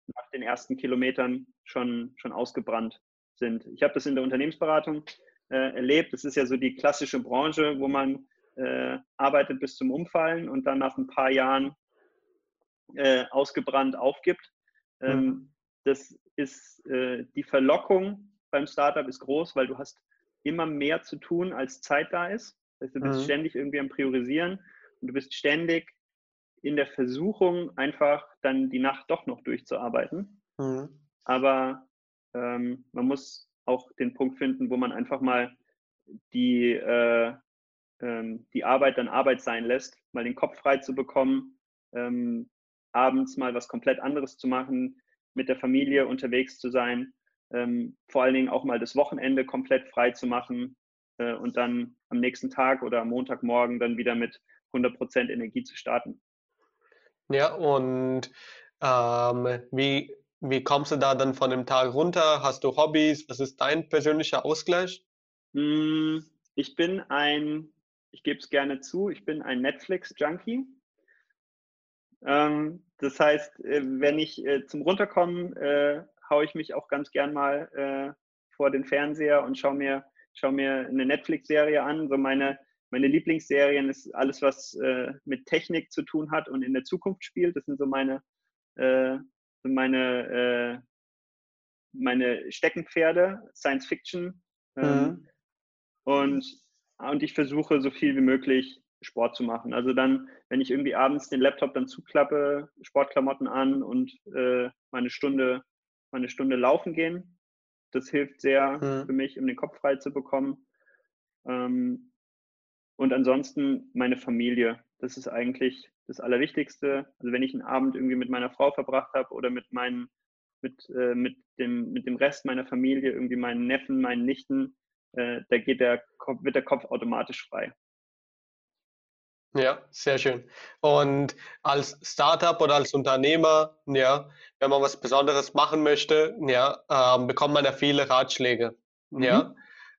nach den ersten Kilometern schon, schon ausgebrannt sind. Ich habe das in der Unternehmensberatung äh, erlebt. Das ist ja so die klassische Branche, wo man äh, arbeitet bis zum Umfallen und dann nach ein paar Jahren äh, ausgebrannt aufgibt. Ähm, mhm. Das ist äh, die Verlockung beim Startup ist groß, weil du hast immer mehr zu tun, als Zeit da ist. Das heißt, du bist mhm. ständig irgendwie am Priorisieren und du bist ständig in der Versuchung, einfach dann die Nacht doch noch durchzuarbeiten. Mhm. Aber ähm, man muss auch den Punkt finden, wo man einfach mal die, äh, ähm, die Arbeit dann Arbeit sein lässt, mal den Kopf frei zu bekommen, ähm, abends mal was komplett anderes zu machen, mit der Familie unterwegs zu sein, ähm, vor allen Dingen auch mal das Wochenende komplett frei zu machen äh, und dann am nächsten Tag oder am Montagmorgen dann wieder mit 100% Energie zu starten. Ja, und ähm, wie, wie kommst du da dann von dem Tag runter? Hast du Hobbys? Was ist dein persönlicher Ausgleich? Hm, ich bin ein, ich gebe es gerne zu, ich bin ein Netflix-Junkie. Ähm, das heißt, äh, wenn ich äh, zum Runterkommen äh, haue ich mich auch ganz gern mal äh, vor den Fernseher und schaue mir, schau mir eine Netflix-Serie an. So meine, meine Lieblingsserien ist alles, was äh, mit Technik zu tun hat und in der Zukunft spielt. Das sind so meine, äh, meine, meine Steckenpferde, Science Fiction. Ähm, mhm. und, und ich versuche so viel wie möglich Sport zu machen. Also dann, wenn ich irgendwie abends den Laptop dann zuklappe, Sportklamotten an und äh, meine Stunde, meine Stunde laufen gehen. Das hilft sehr mhm. für mich, um den Kopf frei zu bekommen. Ähm, und ansonsten meine Familie. Das ist eigentlich das Allerwichtigste. Also wenn ich einen Abend irgendwie mit meiner Frau verbracht habe oder mit meinen, mit, äh, mit, dem, mit dem Rest meiner Familie, irgendwie meinen Neffen, meinen Nichten, äh, da geht der, wird der Kopf automatisch frei. Ja, sehr schön. Und als Startup oder als Unternehmer, ja, wenn man was Besonderes machen möchte, ja, ähm, bekommt man ja viele Ratschläge. Mhm. Ja.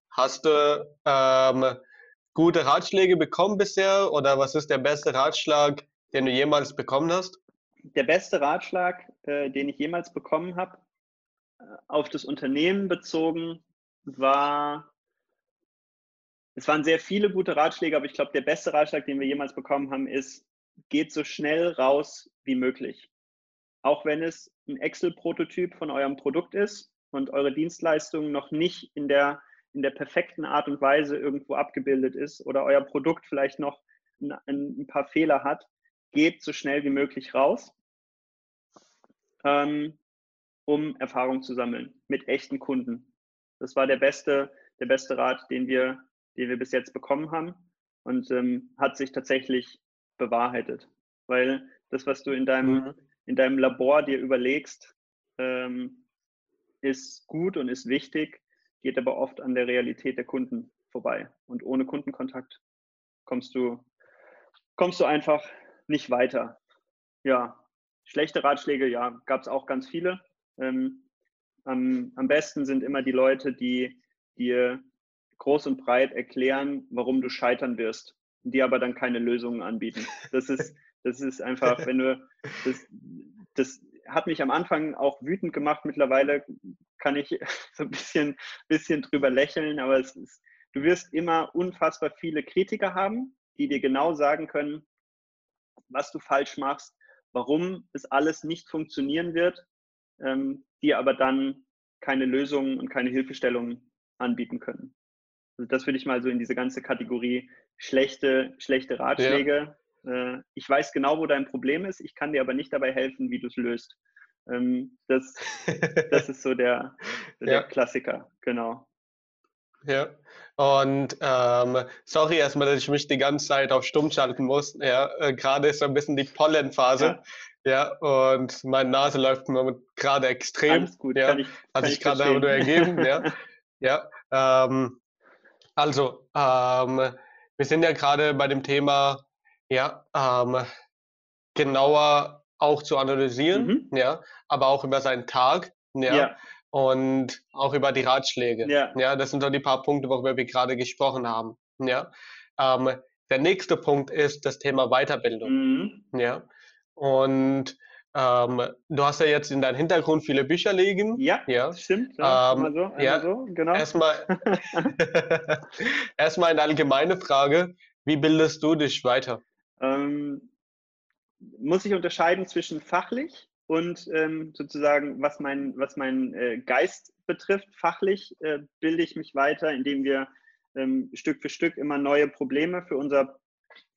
Hast du ähm, gute Ratschläge bekommen bisher oder was ist der beste Ratschlag, den du jemals bekommen hast? Der beste Ratschlag, äh, den ich jemals bekommen habe, äh, auf das Unternehmen bezogen, war es waren sehr viele gute Ratschläge, aber ich glaube, der beste Ratschlag, den wir jemals bekommen haben, ist, geht so schnell raus wie möglich. Auch wenn es ein Excel-Prototyp von eurem Produkt ist und eure Dienstleistung noch nicht in der, in der perfekten Art und Weise irgendwo abgebildet ist oder euer Produkt vielleicht noch ein, ein paar Fehler hat, geht so schnell wie möglich raus, ähm, um Erfahrung zu sammeln mit echten Kunden. Das war der beste, der beste Rat, den wir die wir bis jetzt bekommen haben und ähm, hat sich tatsächlich bewahrheitet. Weil das, was du in deinem, mhm. in deinem Labor dir überlegst, ähm, ist gut und ist wichtig, geht aber oft an der Realität der Kunden vorbei. Und ohne Kundenkontakt kommst du, kommst du einfach nicht weiter. Ja, schlechte Ratschläge, ja, gab es auch ganz viele. Ähm, am, am besten sind immer die Leute, die dir groß und breit erklären, warum du scheitern wirst, die aber dann keine Lösungen anbieten. Das ist, das ist einfach, wenn du, das, das hat mich am Anfang auch wütend gemacht. Mittlerweile kann ich so ein bisschen, bisschen drüber lächeln, aber es ist, du wirst immer unfassbar viele Kritiker haben, die dir genau sagen können, was du falsch machst, warum es alles nicht funktionieren wird, ähm, die aber dann keine Lösungen und keine Hilfestellungen anbieten können. Also das würde ich mal so in diese ganze Kategorie schlechte, schlechte Ratschläge. Äh, ich weiß genau, wo dein Problem ist, ich kann dir aber nicht dabei helfen, wie du es löst. Ähm, das, das ist so der, der ja. Klassiker, genau. Ja, und ähm, sorry erstmal, dass ich mich die ganze Zeit auf Stumm schalten muss. Ja, äh, gerade ist so ein bisschen die Pollenphase. Ja. ja und meine Nase läuft gerade extrem. Alles gut, ja, kann ich, Hat sich gerade nur ergeben. ja, ja ähm, also, ähm, wir sind ja gerade bei dem Thema, ja, ähm, genauer auch zu analysieren, mhm. ja, aber auch über seinen Tag, ja. ja und auch über die Ratschläge. Ja. ja, das sind so die paar Punkte, worüber wir gerade gesprochen haben. Ja, ähm, der nächste Punkt ist das Thema Weiterbildung. Mhm. Ja, und ähm, du hast ja jetzt in deinem Hintergrund viele Bücher liegen. Ja, ja. stimmt. Ja, ähm, so, ja, so, genau. Erstmal, erstmal eine allgemeine Frage. Wie bildest du dich weiter? Ähm, muss ich unterscheiden zwischen fachlich und ähm, sozusagen, was mein, was mein äh, Geist betrifft, fachlich äh, bilde ich mich weiter, indem wir ähm, Stück für Stück immer neue Probleme für unser,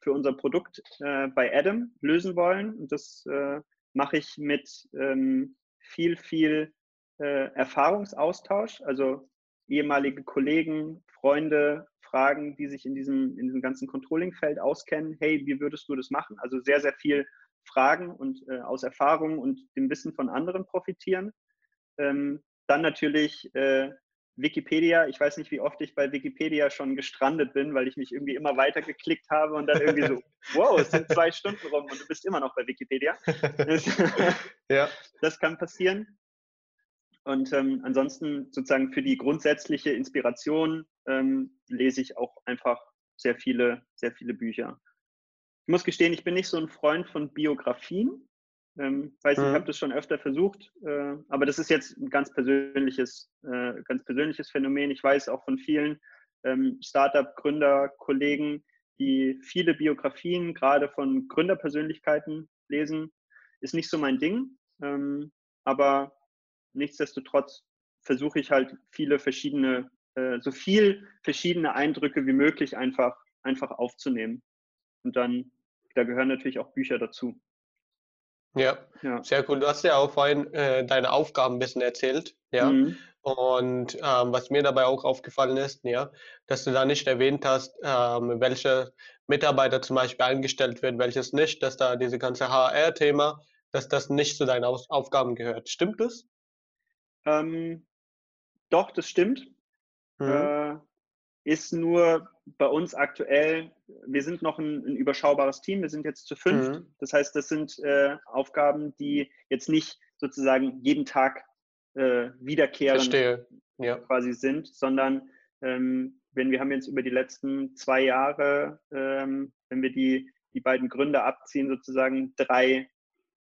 für unser Produkt äh, bei Adam lösen wollen. Und das äh, mache ich mit ähm, viel, viel äh, Erfahrungsaustausch, also ehemalige Kollegen, Freunde, Fragen, die sich in diesem, in diesem ganzen Controlling-Feld auskennen. Hey, wie würdest du das machen? Also sehr, sehr viel Fragen und äh, aus Erfahrungen und dem Wissen von anderen profitieren. Ähm, dann natürlich äh, Wikipedia. Ich weiß nicht, wie oft ich bei Wikipedia schon gestrandet bin, weil ich mich irgendwie immer weiter geklickt habe und dann irgendwie so, wow, es sind zwei Stunden rum und du bist immer noch bei Wikipedia. ja. Das kann passieren. Und ähm, ansonsten sozusagen für die grundsätzliche Inspiration ähm, lese ich auch einfach sehr viele, sehr viele Bücher. Ich muss gestehen, ich bin nicht so ein Freund von Biografien. Ähm, weiß, mhm. ich habe das schon öfter versucht, äh, aber das ist jetzt ein ganz persönliches, äh, ganz persönliches Phänomen. Ich weiß auch von vielen ähm, Startup-Gründer, Kollegen, die viele Biografien gerade von Gründerpersönlichkeiten lesen, ist nicht so mein Ding. Ähm, aber nichtsdestotrotz versuche ich halt viele verschiedene, äh, so viel verschiedene Eindrücke wie möglich einfach, einfach aufzunehmen. Und dann da gehören natürlich auch Bücher dazu. Ja, ja. sehr cool. Du hast ja auch vorhin äh, deine Aufgaben ein bisschen erzählt, ja. Mhm. Und ähm, was mir dabei auch aufgefallen ist, ja, dass du da nicht erwähnt hast, ähm, welche Mitarbeiter zum Beispiel eingestellt wird, welches nicht, dass da diese ganze HR-Thema, dass das nicht zu deinen Aus Aufgaben gehört. Stimmt das? Ähm, doch, das stimmt. Mhm. Äh, ist nur bei uns aktuell, wir sind noch ein, ein, überschaubares Team, wir sind jetzt zu fünf. Mhm. Das heißt, das sind äh, Aufgaben, die jetzt nicht sozusagen jeden Tag äh, wiederkehrend ja. quasi sind, sondern ähm, wenn wir haben jetzt über die letzten zwei Jahre, ähm, wenn wir die, die beiden Gründer abziehen, sozusagen drei,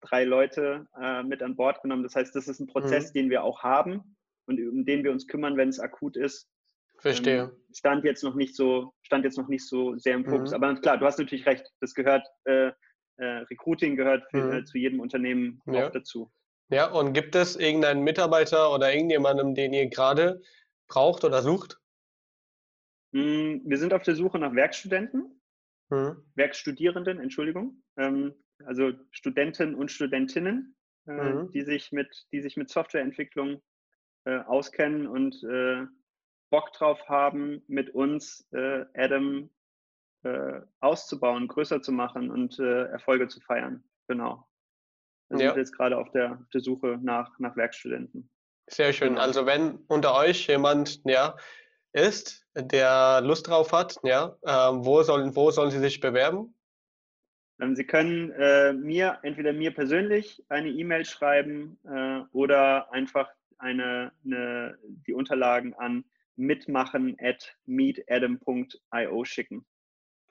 drei Leute äh, mit an Bord genommen. Das heißt, das ist ein Prozess, mhm. den wir auch haben und um den wir uns kümmern, wenn es akut ist. Verstehe. Ähm, stand jetzt noch nicht so, stand jetzt noch nicht so sehr im Fokus. Mhm. Aber klar, du hast natürlich recht. Das gehört, äh, äh, Recruiting gehört für, mhm. äh, zu jedem Unternehmen ja. auch dazu. Ja, und gibt es irgendeinen Mitarbeiter oder irgendjemanden, den ihr gerade braucht oder sucht? Mm, wir sind auf der Suche nach Werkstudenten, mhm. Werkstudierenden, Entschuldigung. Ähm, also Studenten und Studentinnen, äh, mhm. die, sich mit, die sich mit Softwareentwicklung äh, auskennen und äh, Bock drauf haben, mit uns Adam auszubauen, größer zu machen und Erfolge zu feiern. Genau. Wir ja. sind jetzt gerade auf der, der Suche nach, nach Werkstudenten. Sehr schön. Genau. Also wenn unter euch jemand ja, ist, der Lust drauf hat, ja, äh, wo, sollen, wo sollen sie sich bewerben? Ähm, sie können äh, mir, entweder mir persönlich eine E-Mail schreiben äh, oder einfach eine, eine, die Unterlagen an mitmachen at meetadam.io schicken.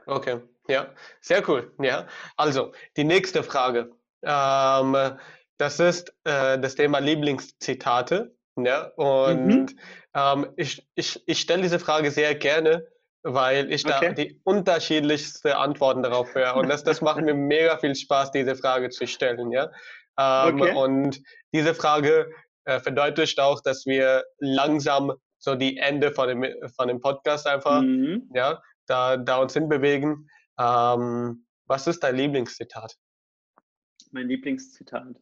Okay, ja, sehr cool. Ja, also die nächste Frage. Ähm, das ist äh, das Thema Lieblingszitate. Ja, und mhm. ähm, ich, ich, ich stelle diese Frage sehr gerne, weil ich okay. da die unterschiedlichsten Antworten darauf höre. Und das, das macht mir mega viel Spaß, diese Frage zu stellen. Ja? Ähm, okay. Und diese Frage äh, verdeutlicht auch, dass wir langsam so die Ende von dem, von dem Podcast einfach, mhm. ja, da, da uns hinbewegen. Ähm, was ist dein Lieblingszitat? Mein Lieblingszitat.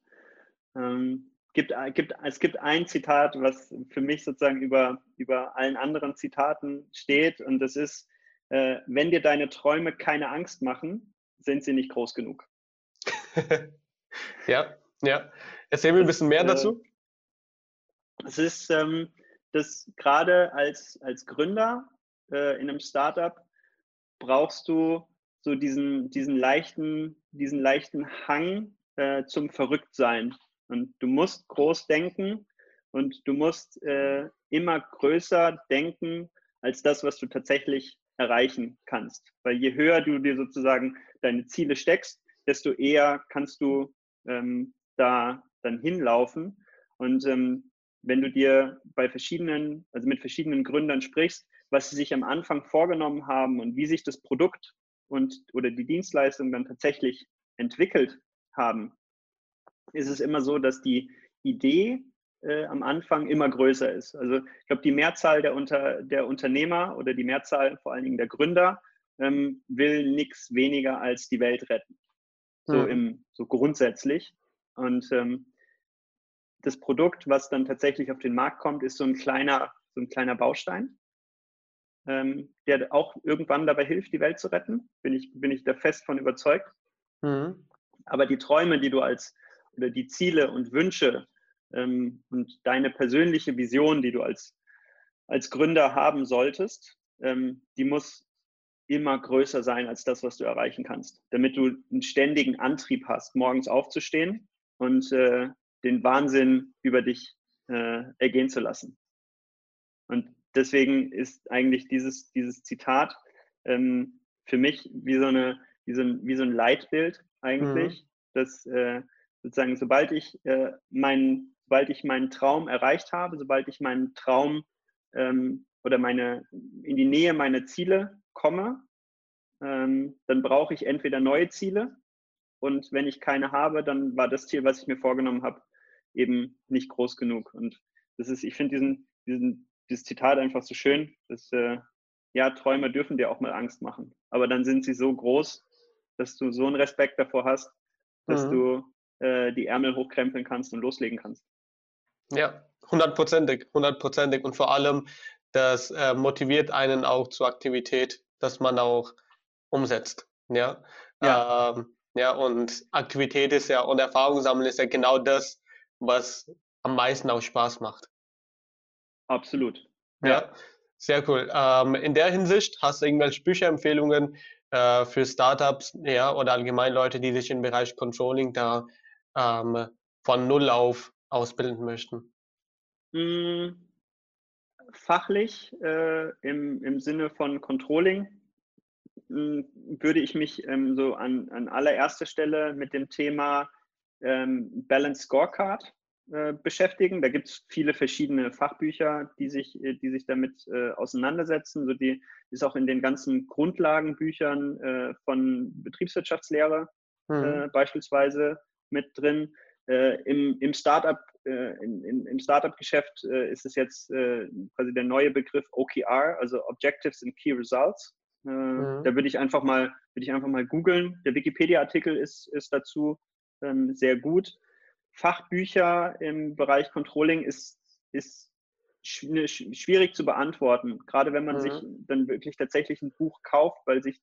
Ähm, gibt, gibt, es gibt ein Zitat, was für mich sozusagen über, über allen anderen Zitaten steht und das ist, äh, wenn dir deine Träume keine Angst machen, sind sie nicht groß genug. ja, ja. Erzähl mir ein bisschen mehr äh, dazu. Es ist, ähm, dass gerade als, als Gründer äh, in einem Startup brauchst du so diesen, diesen, leichten, diesen leichten Hang äh, zum Verrücktsein. Und du musst groß denken und du musst äh, immer größer denken als das, was du tatsächlich erreichen kannst. Weil je höher du dir sozusagen deine Ziele steckst, desto eher kannst du ähm, da dann hinlaufen. Und ähm, wenn du dir bei verschiedenen, also mit verschiedenen Gründern sprichst, was sie sich am Anfang vorgenommen haben und wie sich das Produkt und oder die Dienstleistung dann tatsächlich entwickelt haben, ist es immer so, dass die Idee äh, am Anfang immer größer ist. Also ich glaube, die Mehrzahl der, Unter, der Unternehmer oder die Mehrzahl vor allen Dingen der Gründer ähm, will nichts weniger als die Welt retten. So, mhm. im, so grundsätzlich. Und ähm, das Produkt, was dann tatsächlich auf den Markt kommt, ist so ein kleiner, so ein kleiner Baustein, ähm, der auch irgendwann dabei hilft, die Welt zu retten. Bin ich, bin ich da fest von überzeugt. Mhm. Aber die Träume, die du als oder die Ziele und Wünsche ähm, und deine persönliche Vision, die du als, als Gründer haben solltest, ähm, die muss immer größer sein als das, was du erreichen kannst, damit du einen ständigen Antrieb hast, morgens aufzustehen und äh, den Wahnsinn über dich äh, ergehen zu lassen. Und deswegen ist eigentlich dieses, dieses Zitat ähm, für mich wie so, eine, wie, so ein, wie so ein Leitbild eigentlich, mhm. dass äh, sozusagen, sobald ich, äh, mein, sobald ich meinen Traum erreicht habe, sobald ich meinen Traum ähm, oder meine, in die Nähe meiner Ziele komme, ähm, dann brauche ich entweder neue Ziele und wenn ich keine habe, dann war das Ziel, was ich mir vorgenommen habe, eben nicht groß genug. Und das ist, ich finde diesen, diesen, dieses Zitat einfach so schön, dass äh, ja, Träume dürfen dir auch mal Angst machen, aber dann sind sie so groß, dass du so einen Respekt davor hast, dass mhm. du äh, die Ärmel hochkrempeln kannst und loslegen kannst. Ja, hundertprozentig, hundertprozentig. Und vor allem, das äh, motiviert einen auch zur Aktivität, dass man auch umsetzt. Ja, ja. Ähm, ja und Aktivität ist ja und Erfahrung sammeln ist ja genau das, was am meisten auch Spaß macht. Absolut. Ja, ja sehr cool. Ähm, in der Hinsicht hast du irgendwelche Bücherempfehlungen äh, für Startups ja, oder allgemein Leute, die sich im Bereich Controlling da ähm, von Null auf ausbilden möchten? Hm, fachlich äh, im, im Sinne von Controlling hm, würde ich mich ähm, so an, an allererster Stelle mit dem Thema ähm, Balance Scorecard äh, beschäftigen. Da gibt es viele verschiedene Fachbücher, die sich, äh, die sich damit äh, auseinandersetzen. So die ist auch in den ganzen Grundlagenbüchern äh, von Betriebswirtschaftslehre mhm. beispielsweise mit drin. Äh, Im im Startup, äh, in, im Startup-Geschäft äh, ist es jetzt äh, quasi der neue Begriff OKR, also Objectives and Key Results. Äh, mhm. Da würde ich einfach mal, würde ich einfach mal googeln. Der Wikipedia-Artikel ist, ist dazu ähm, sehr gut. Fachbücher im Bereich Controlling ist, ist ne, schwierig zu beantworten, gerade wenn man mhm. sich dann wirklich tatsächlich ein Buch kauft, weil sich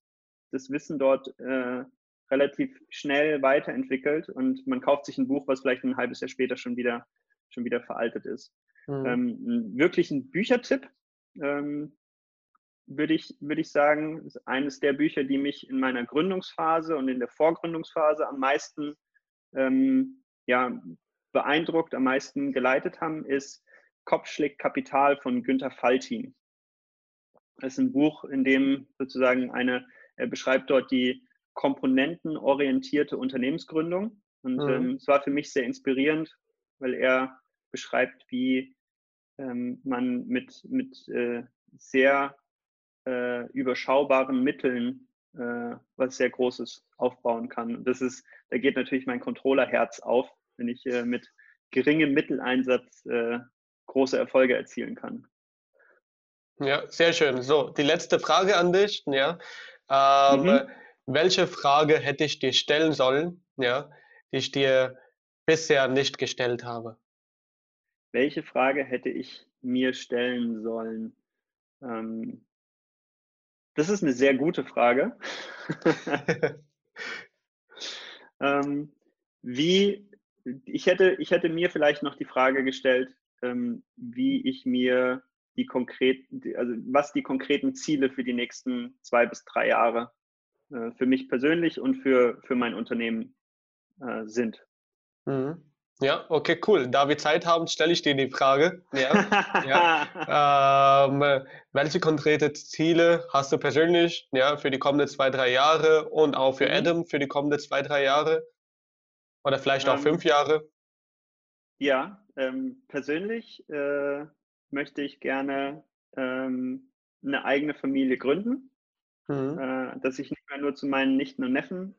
das Wissen dort äh, relativ schnell weiterentwickelt und man kauft sich ein Buch, was vielleicht ein halbes Jahr später schon wieder, schon wieder veraltet ist. Mhm. Ähm, wirklich ein Büchertipp ähm, würde ich, würde ich sagen, ist eines der Bücher, die mich in meiner Gründungsphase und in der Vorgründungsphase am meisten ähm, ja, beeindruckt, am meisten geleitet haben, ist Kopfschlägt Kapital von Günter Faltin. Das ist ein Buch, in dem sozusagen eine, er beschreibt dort die komponentenorientierte Unternehmensgründung. Und mhm. ähm, es war für mich sehr inspirierend, weil er beschreibt, wie ähm, man mit, mit äh, sehr äh, überschaubaren Mitteln äh, was sehr Großes aufbauen kann. Und das ist, da geht natürlich mein Controllerherz auf, wenn ich äh, mit geringem Mitteleinsatz äh, große Erfolge erzielen kann. Ja, sehr schön. So, die letzte Frage an dich. Ja. Ähm, mhm. Welche Frage hätte ich dir stellen sollen, ja, die ich dir bisher nicht gestellt habe? Welche Frage hätte ich mir stellen sollen? Ähm, das ist eine sehr gute Frage. ähm, wie, ich hätte, ich hätte mir vielleicht noch die Frage gestellt, ähm, wie ich mir die konkreten, also was die konkreten Ziele für die nächsten zwei bis drei Jahre äh, für mich persönlich und für, für mein Unternehmen äh, sind. Mhm. Ja, okay, cool. Da wir Zeit haben, stelle ich dir die Frage. Ja, ja. Ähm, welche konkrete Ziele hast du persönlich ja, für die kommenden zwei, drei Jahre und auch für mhm. Adam für die kommenden zwei, drei Jahre? Oder vielleicht auch ähm, fünf Jahre? Ja, ähm, persönlich äh, möchte ich gerne ähm, eine eigene Familie gründen, mhm. äh, dass ich nicht mehr nur zu meinen Nichten und Neffen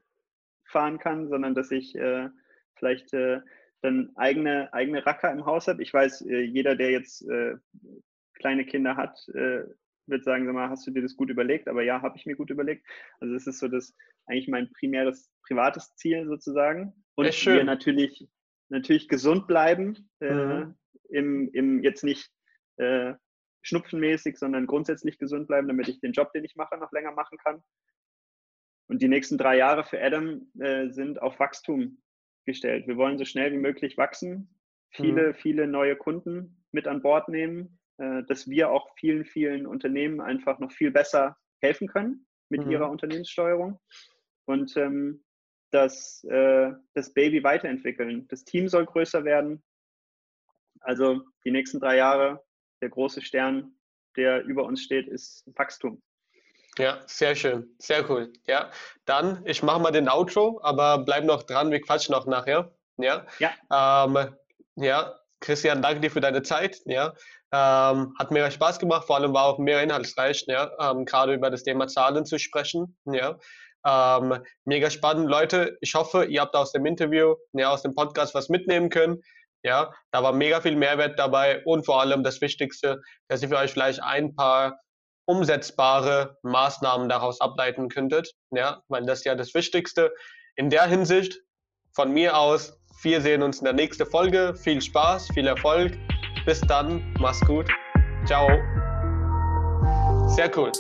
fahren kann, sondern dass ich äh, vielleicht äh, dann eigene, eigene Racker im Haus habe. Ich weiß, äh, jeder, der jetzt äh, kleine Kinder hat, äh, wird sagen, sag mal, hast du dir das gut überlegt? Aber ja, habe ich mir gut überlegt. Also es ist so das eigentlich mein primäres privates Ziel sozusagen. Und wir natürlich, natürlich gesund bleiben, mhm. im, im jetzt nicht schnupfenmäßig, sondern grundsätzlich gesund bleiben, damit ich den Job, den ich mache, noch länger machen kann. Und die nächsten drei Jahre für Adam äh, sind auf Wachstum gestellt. Wir wollen so schnell wie möglich wachsen, viele, mhm. viele neue Kunden mit an Bord nehmen, äh, dass wir auch vielen, vielen Unternehmen einfach noch viel besser helfen können mit mhm. ihrer Unternehmenssteuerung und ähm, das, äh, das Baby weiterentwickeln. Das Team soll größer werden. Also die nächsten drei Jahre, der große Stern, der über uns steht, ist Wachstum. Ja, sehr schön, sehr cool. Ja, dann, ich mache mal den Outro, aber bleib noch dran, wir quatschen noch nachher. Ja, ja. Ähm, ja, Christian, danke dir für deine Zeit. Ja, ähm, hat mega Spaß gemacht, vor allem war auch mega inhaltsreich, ja, ähm, gerade über das Thema Zahlen zu sprechen. Ja, ähm, mega spannend, Leute. Ich hoffe, ihr habt aus dem Interview, ja, aus dem Podcast was mitnehmen können. Ja, da war mega viel Mehrwert dabei und vor allem das Wichtigste, dass ihr für euch vielleicht ein paar umsetzbare Maßnahmen daraus ableiten könntet. Ja, weil das ist ja das Wichtigste. In der Hinsicht von mir aus, wir sehen uns in der nächsten Folge. Viel Spaß, viel Erfolg. Bis dann, mach's gut. Ciao. Sehr cool.